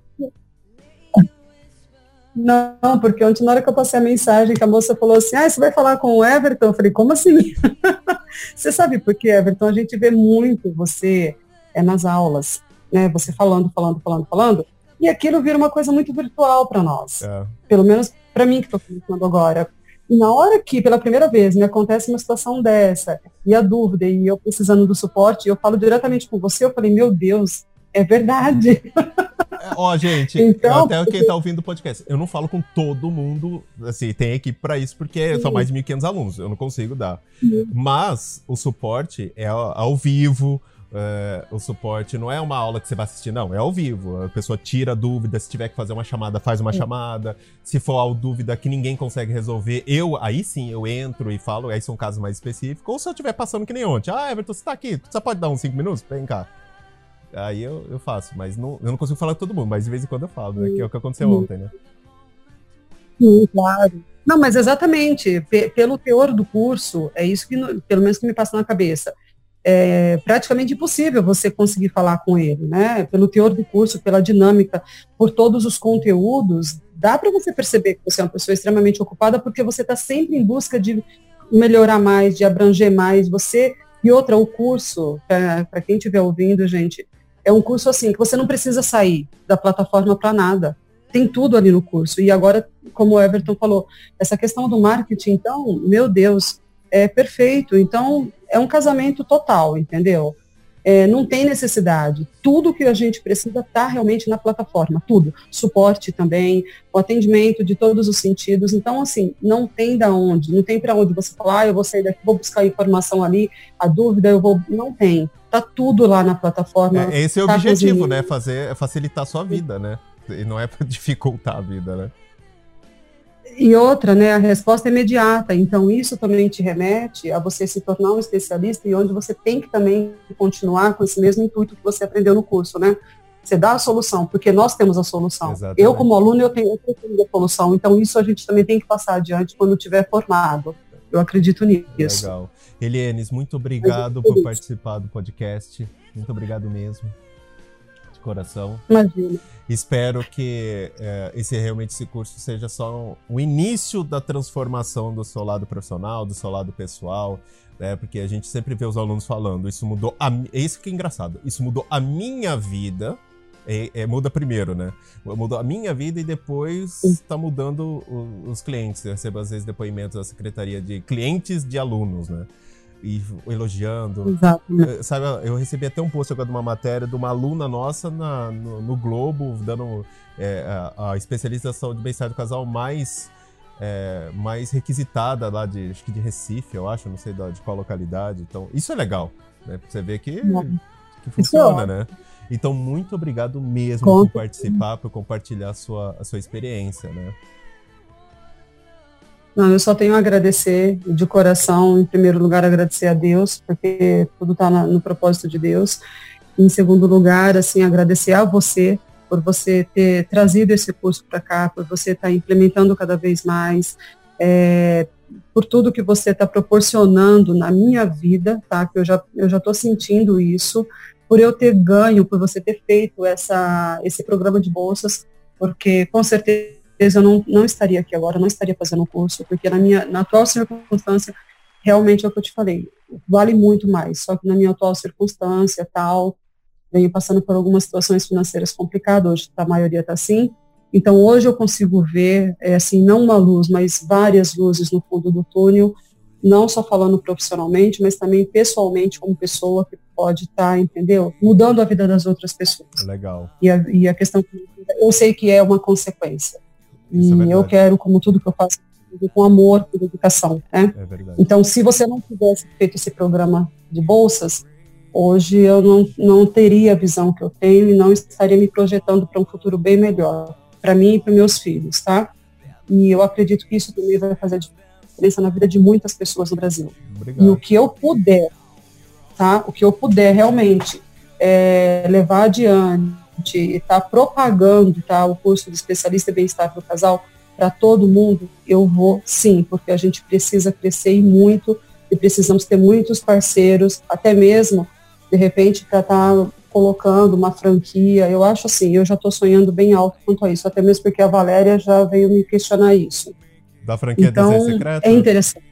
Não, porque ontem na hora que eu passei a mensagem, que a moça falou assim, ah, você vai falar com o Everton? Eu falei, como assim? *laughs* você sabe por que, Everton? A gente vê muito você é nas aulas, né? Você falando, falando, falando, falando, e aquilo vira uma coisa muito virtual para nós. É. Pelo menos para mim que estou começando agora. E na hora que, pela primeira vez, me acontece uma situação dessa, e a dúvida, e eu precisando do suporte, eu falo diretamente com você, eu falei, meu Deus, é verdade. É, ó, gente, então, até quem tá ouvindo o podcast, eu não falo com todo mundo, assim, tem equipe para isso, porque Sim. são mais de 1.500 alunos, eu não consigo dar. Sim. Mas o suporte é ao vivo, é, o suporte não é uma aula que você vai assistir, não, é ao vivo. A pessoa tira dúvida, se tiver que fazer uma chamada, faz uma chamada. Se for a dúvida que ninguém consegue resolver, eu, aí sim, eu entro e falo, aí são casos mais específicos. Ou se eu estiver passando que nem ontem, ah, Everton, você tá aqui, você pode dar uns 5 minutos? Vem cá. Aí eu, eu faço, mas não, eu não consigo falar com todo mundo, mas de vez em quando eu falo, né, que é o que aconteceu ontem, né? Sim, claro. Não, mas exatamente, pelo teor do curso, é isso que, pelo menos, que me passa na cabeça é praticamente impossível você conseguir falar com ele, né? Pelo teor do curso, pela dinâmica, por todos os conteúdos, dá para você perceber que você é uma pessoa extremamente ocupada porque você está sempre em busca de melhorar mais, de abranger mais, você E outra, o curso, para quem estiver ouvindo, gente, é um curso assim que você não precisa sair da plataforma para nada. Tem tudo ali no curso. E agora, como o Everton falou, essa questão do marketing, então, meu Deus, é perfeito. Então, é um casamento total, entendeu? É, não tem necessidade. Tudo que a gente precisa está realmente na plataforma, tudo. Suporte também, o atendimento de todos os sentidos. Então, assim, não tem da onde, não tem para onde você falar, ah, eu vou sair daqui, vou buscar informação ali, a dúvida eu vou. Não tem. Tá tudo lá na plataforma. É, esse é o tá objetivo, né? Fazer, facilitar a sua vida, né? E não é para *laughs* dificultar a vida, né? E outra, né, a resposta é imediata. Então, isso também te remete a você se tornar um especialista e onde você tem que também continuar com esse mesmo intuito que você aprendeu no curso, né? Você dá a solução, porque nós temos a solução. Exatamente. Eu, como aluno, eu tenho, eu tenho a solução. Então, isso a gente também tem que passar adiante quando tiver formado. Eu acredito nisso. Legal. Elienes, muito obrigado por participar do podcast. Muito obrigado mesmo coração. Imagina. Espero que é, esse realmente esse curso seja só o início da transformação do seu lado profissional, do seu lado pessoal, né? Porque a gente sempre vê os alunos falando, isso mudou a, é isso que é engraçado, isso mudou a minha vida. É, é, muda primeiro, né? Mudou a minha vida e depois está mudando os, os clientes. Eu recebo às vezes depoimentos da secretaria de clientes de alunos, né? E elogiando. Exato. Eh, sabe, eu recebi até um post agora de uma matéria de uma aluna nossa na, no, no Globo, dando é, a, a especialização de bem-estar do casal mais, é, mais requisitada lá de, acho que de Recife, eu acho, não sei de qual localidade. Então, isso é legal, né? Você ver que, que funciona, né? Então, muito obrigado mesmo por participar, por compartilhar a sua, a sua experiência, né? Não, eu só tenho a agradecer de coração, em primeiro lugar, agradecer a Deus, porque tudo está no propósito de Deus. Em segundo lugar, assim, agradecer a você por você ter trazido esse curso para cá, por você estar tá implementando cada vez mais, é, por tudo que você está proporcionando na minha vida, tá? Que eu já eu já estou sentindo isso, por eu ter ganho, por você ter feito essa esse programa de bolsas, porque com certeza eu não, não estaria aqui agora, não estaria fazendo o curso, porque na minha na atual circunstância, realmente é o que eu te falei, vale muito mais, só que na minha atual circunstância, tal, venho passando por algumas situações financeiras complicadas, hoje a maioria está assim, então hoje eu consigo ver, é, assim, não uma luz, mas várias luzes no fundo do túnel, não só falando profissionalmente, mas também pessoalmente como pessoa que pode estar, tá, entendeu? Mudando a vida das outras pessoas. Legal. E a, e a questão, eu sei que é uma consequência, e é eu quero, como tudo que eu faço, com amor, com dedicação. Né? É então, se você não tivesse feito esse programa de bolsas, hoje eu não, não teria a visão que eu tenho e não estaria me projetando para um futuro bem melhor, para mim e para meus filhos, tá? E eu acredito que isso também vai fazer diferença na vida de muitas pessoas no Brasil. Obrigado. E o que eu puder, tá? O que eu puder realmente é, levar adiante e está propagando tá, o curso de especialista em bem-estar do casal para todo mundo, eu vou sim, porque a gente precisa crescer e muito e precisamos ter muitos parceiros, até mesmo, de repente, para estar tá colocando uma franquia. Eu acho assim, eu já estou sonhando bem alto quanto a isso, até mesmo porque a Valéria já veio me questionar isso. Da franquia então, Secreto? É interessante.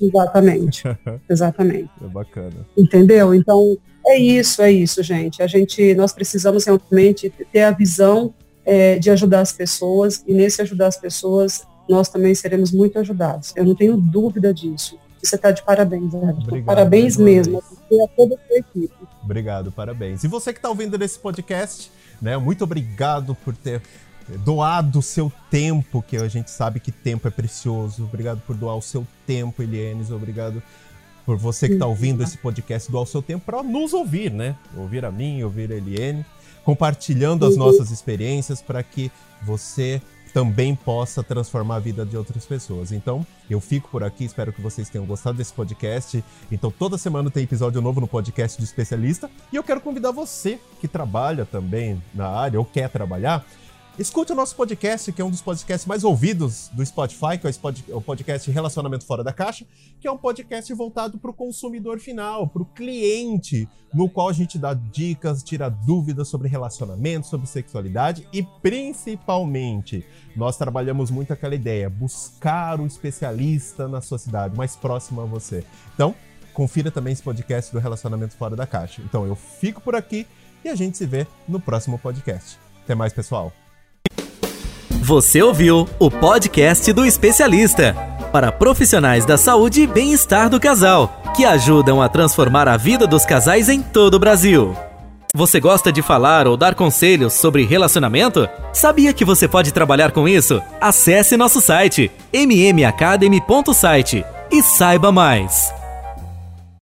Exatamente. *laughs* Exatamente. É bacana. Entendeu? Então, é isso, é isso, gente. A gente, nós precisamos realmente ter a visão é, de ajudar as pessoas e nesse ajudar as pessoas nós também seremos muito ajudados. Eu não tenho dúvida disso. Você está de parabéns, Obrigado, Parabéns mesmo. A toda a sua equipe. Obrigado, parabéns. E você que está ouvindo nesse podcast, né? Muito obrigado por ter doado o seu tempo, que a gente sabe que tempo é precioso. Obrigado por doar o seu tempo, Elienes. Obrigado por você que está ouvindo esse podcast, doar o seu tempo para nos ouvir, né? Ouvir a mim, ouvir a Eliane, compartilhando as nossas experiências para que você também possa transformar a vida de outras pessoas. Então, eu fico por aqui, espero que vocês tenham gostado desse podcast. Então, toda semana tem episódio novo no podcast do especialista, e eu quero convidar você que trabalha também na área ou quer trabalhar Escute o nosso podcast, que é um dos podcasts mais ouvidos do Spotify, que é o podcast Relacionamento Fora da Caixa, que é um podcast voltado para o consumidor final, para o cliente, no qual a gente dá dicas, tira dúvidas sobre relacionamento, sobre sexualidade e principalmente nós trabalhamos muito aquela ideia, buscar o especialista na sua cidade, mais próximo a você. Então, confira também esse podcast do Relacionamento Fora da Caixa. Então eu fico por aqui e a gente se vê no próximo podcast. Até mais, pessoal. Você ouviu o podcast do especialista para profissionais da saúde e bem-estar do casal, que ajudam a transformar a vida dos casais em todo o Brasil. Você gosta de falar ou dar conselhos sobre relacionamento? Sabia que você pode trabalhar com isso? Acesse nosso site mmacademy.site e saiba mais.